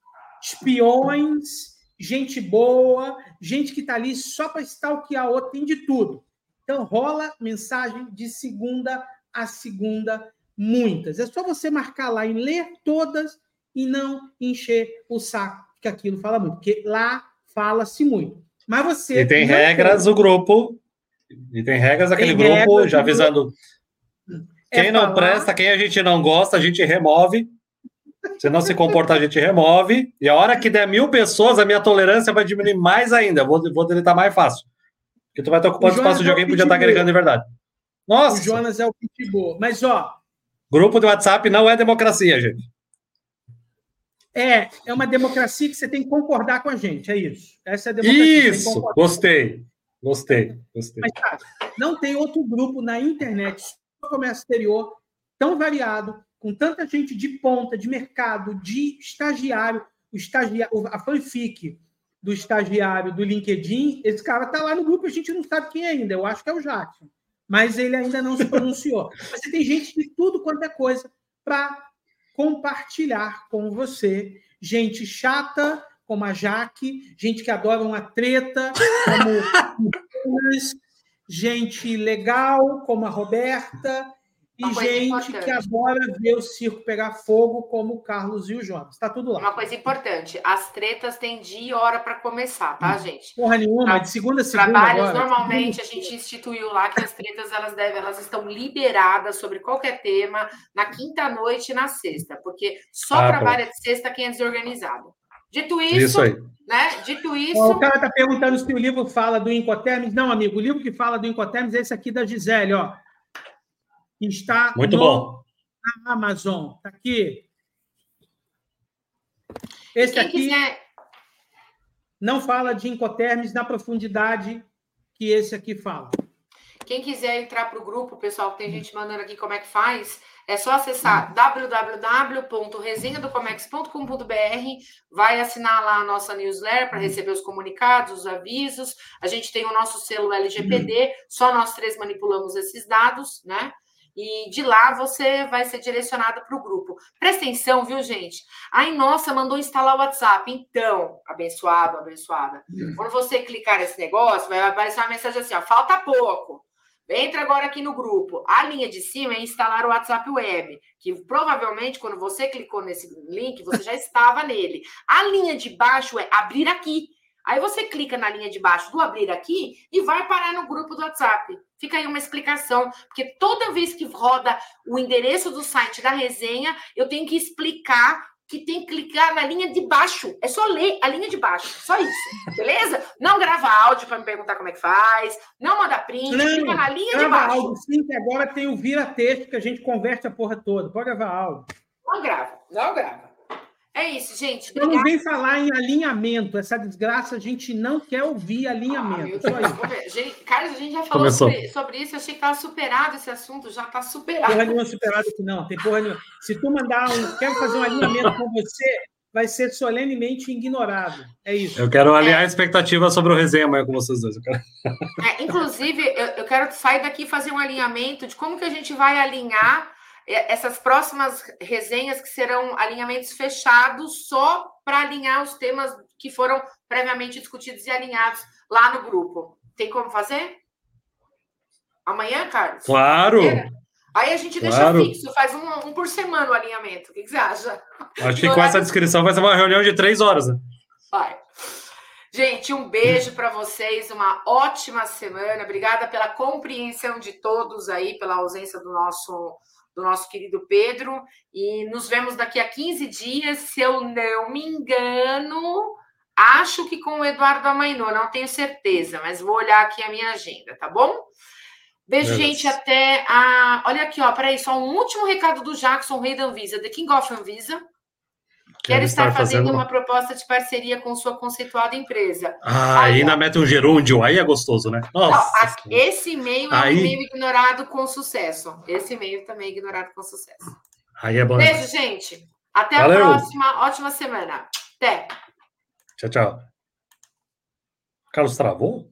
espiões, gente boa, gente que está ali só para stalkear outro, tem de tudo. Então, rola mensagem de segunda a segunda, muitas. É só você marcar lá e ler todas e não encher o saco, que aquilo fala muito, porque lá fala-se muito. Mas você. E tem regras o grupo. E tem regras aquele tem grupo, regras já avisando. É quem não falar... presta, quem a gente não gosta, a gente remove. Se não se comportar, a gente remove. E a hora que der mil pessoas, a minha tolerância vai diminuir mais ainda. Vou, vou deletar mais fácil. Porque tu vai estar ocupando espaço de alguém que podia estar agregando de verdade. Nossa! O Jonas é o pitbull. Mas, ó... Grupo de WhatsApp não é democracia, gente. É, é uma democracia que você tem que concordar com a gente, é isso. Essa é a democracia. Isso, gostei. Gostei, gostei. Mas, cara, não tem outro grupo na internet, no comércio exterior, tão variado, com tanta gente de ponta, de mercado, de estagiário, o estagiário, a fanfic do estagiário do LinkedIn, esse cara está lá no grupo, a gente não sabe quem é ainda, eu acho que é o Jackson, mas ele ainda não se pronunciou. Você tem gente de tudo quanto é coisa para compartilhar com você, gente chata como a Jaque, gente que adora uma treta como gente legal como a Roberta, e gente importante. que adora ver o circo pegar fogo, como o Carlos e o Jonas. Está tudo lá. Uma coisa importante: as tretas têm dia e hora para começar, tá, gente? Porra nenhuma, pra, de segunda a segunda. Trabalhos, agora. normalmente, a gente instituiu lá que as tretas elas devem, elas estão liberadas sobre qualquer tema na quinta noite e na sexta, porque só ah, trabalha de sexta quem é desorganizado. Dito isso, isso aí. né? Dito isso. o cara está perguntando se o livro fala do Incoterms. Não, amigo, o livro que fala do Incoterms é esse aqui da Gisele, ó. Que está Muito no, bom. na Amazon. Está aqui. Esse aqui quiser... não fala de incotermes na profundidade que esse aqui fala. Quem quiser entrar para o grupo, pessoal, tem gente mandando aqui como é que faz, é só acessar hum. www.resenhadocomex.com.br, vai assinar lá a nossa newsletter para hum. receber os comunicados, os avisos. A gente tem o nosso selo LGPD, hum. só nós três manipulamos esses dados, né? E de lá você vai ser direcionado para o grupo. Presta atenção, viu, gente? A nossa mandou instalar o WhatsApp. Então, abençoado, abençoada. Quando você clicar nesse negócio, vai aparecer uma mensagem assim: ó, falta pouco. Entra agora aqui no grupo. A linha de cima é instalar o WhatsApp Web, que provavelmente quando você clicou nesse link, você já estava nele. A linha de baixo é abrir aqui. Aí você clica na linha de baixo do abrir aqui e vai parar no grupo do WhatsApp. Fica aí uma explicação, porque toda vez que roda o endereço do site da resenha, eu tenho que explicar que tem que clicar na linha de baixo. É só ler a linha de baixo. Só isso. Beleza? Não grava áudio para me perguntar como é que faz. Não manda print. Não, clica na linha de baixo. Áudio, sim, que agora tem o vira-texto que a gente converte a porra toda. Pode gravar áudio. Não grava. Não grava. É isso, gente. Obrigada. Eu não vem falar em alinhamento. Essa desgraça, a gente não quer ouvir alinhamento. Ah. Gente, Carlos, a gente já falou sobre, sobre, isso. Eu achei que estava superado esse assunto. Já está superado. Porra nenhuma superado aqui, não. Tem porra nenhuma. Se tu mandar um. Quero fazer um alinhamento com você, vai ser solenemente ignorado. É isso. Eu quero alinhar é. a expectativa sobre o resenha amanhã com vocês dois. Quero... É, inclusive, eu, eu quero sair daqui e fazer um alinhamento de como que a gente vai alinhar essas próximas resenhas que serão alinhamentos fechados só para alinhar os temas que foram previamente discutidos e alinhados lá no grupo. Tem como fazer? Amanhã, Carlos? Claro! Aí a gente claro. deixa fixo, faz um, um, por semana o alinhamento. O que, que você acha? Acho que com essa descrição vai ser uma reunião de três horas. Né? Vai. Gente, um beijo para vocês, uma ótima semana. Obrigada pela compreensão de todos aí, pela ausência do nosso do nosso querido Pedro. E nos vemos daqui a 15 dias, se eu não me engano. Acho que com o Eduardo Amainô, não tenho certeza, mas vou olhar aqui a minha agenda, tá bom? Beijo, gente, até a. Olha aqui, ó, peraí, só um último recado do Jackson, rei da Anvisa, The King of Anvisa. Quero estar, estar fazendo, uma... uma... proposta de parceria com sua conceituada empresa. Ah, aí, ainda mete um gerúndio, aí é gostoso, né? Nossa. Não, esse e-mail é aí... um e-mail ignorado com sucesso. Esse e-mail também é ignorado com sucesso. Aí é bom. Beijo, gente. Até Valeu. a próxima. Ótima semana. Até. Tchau, tchau. Carlos travou?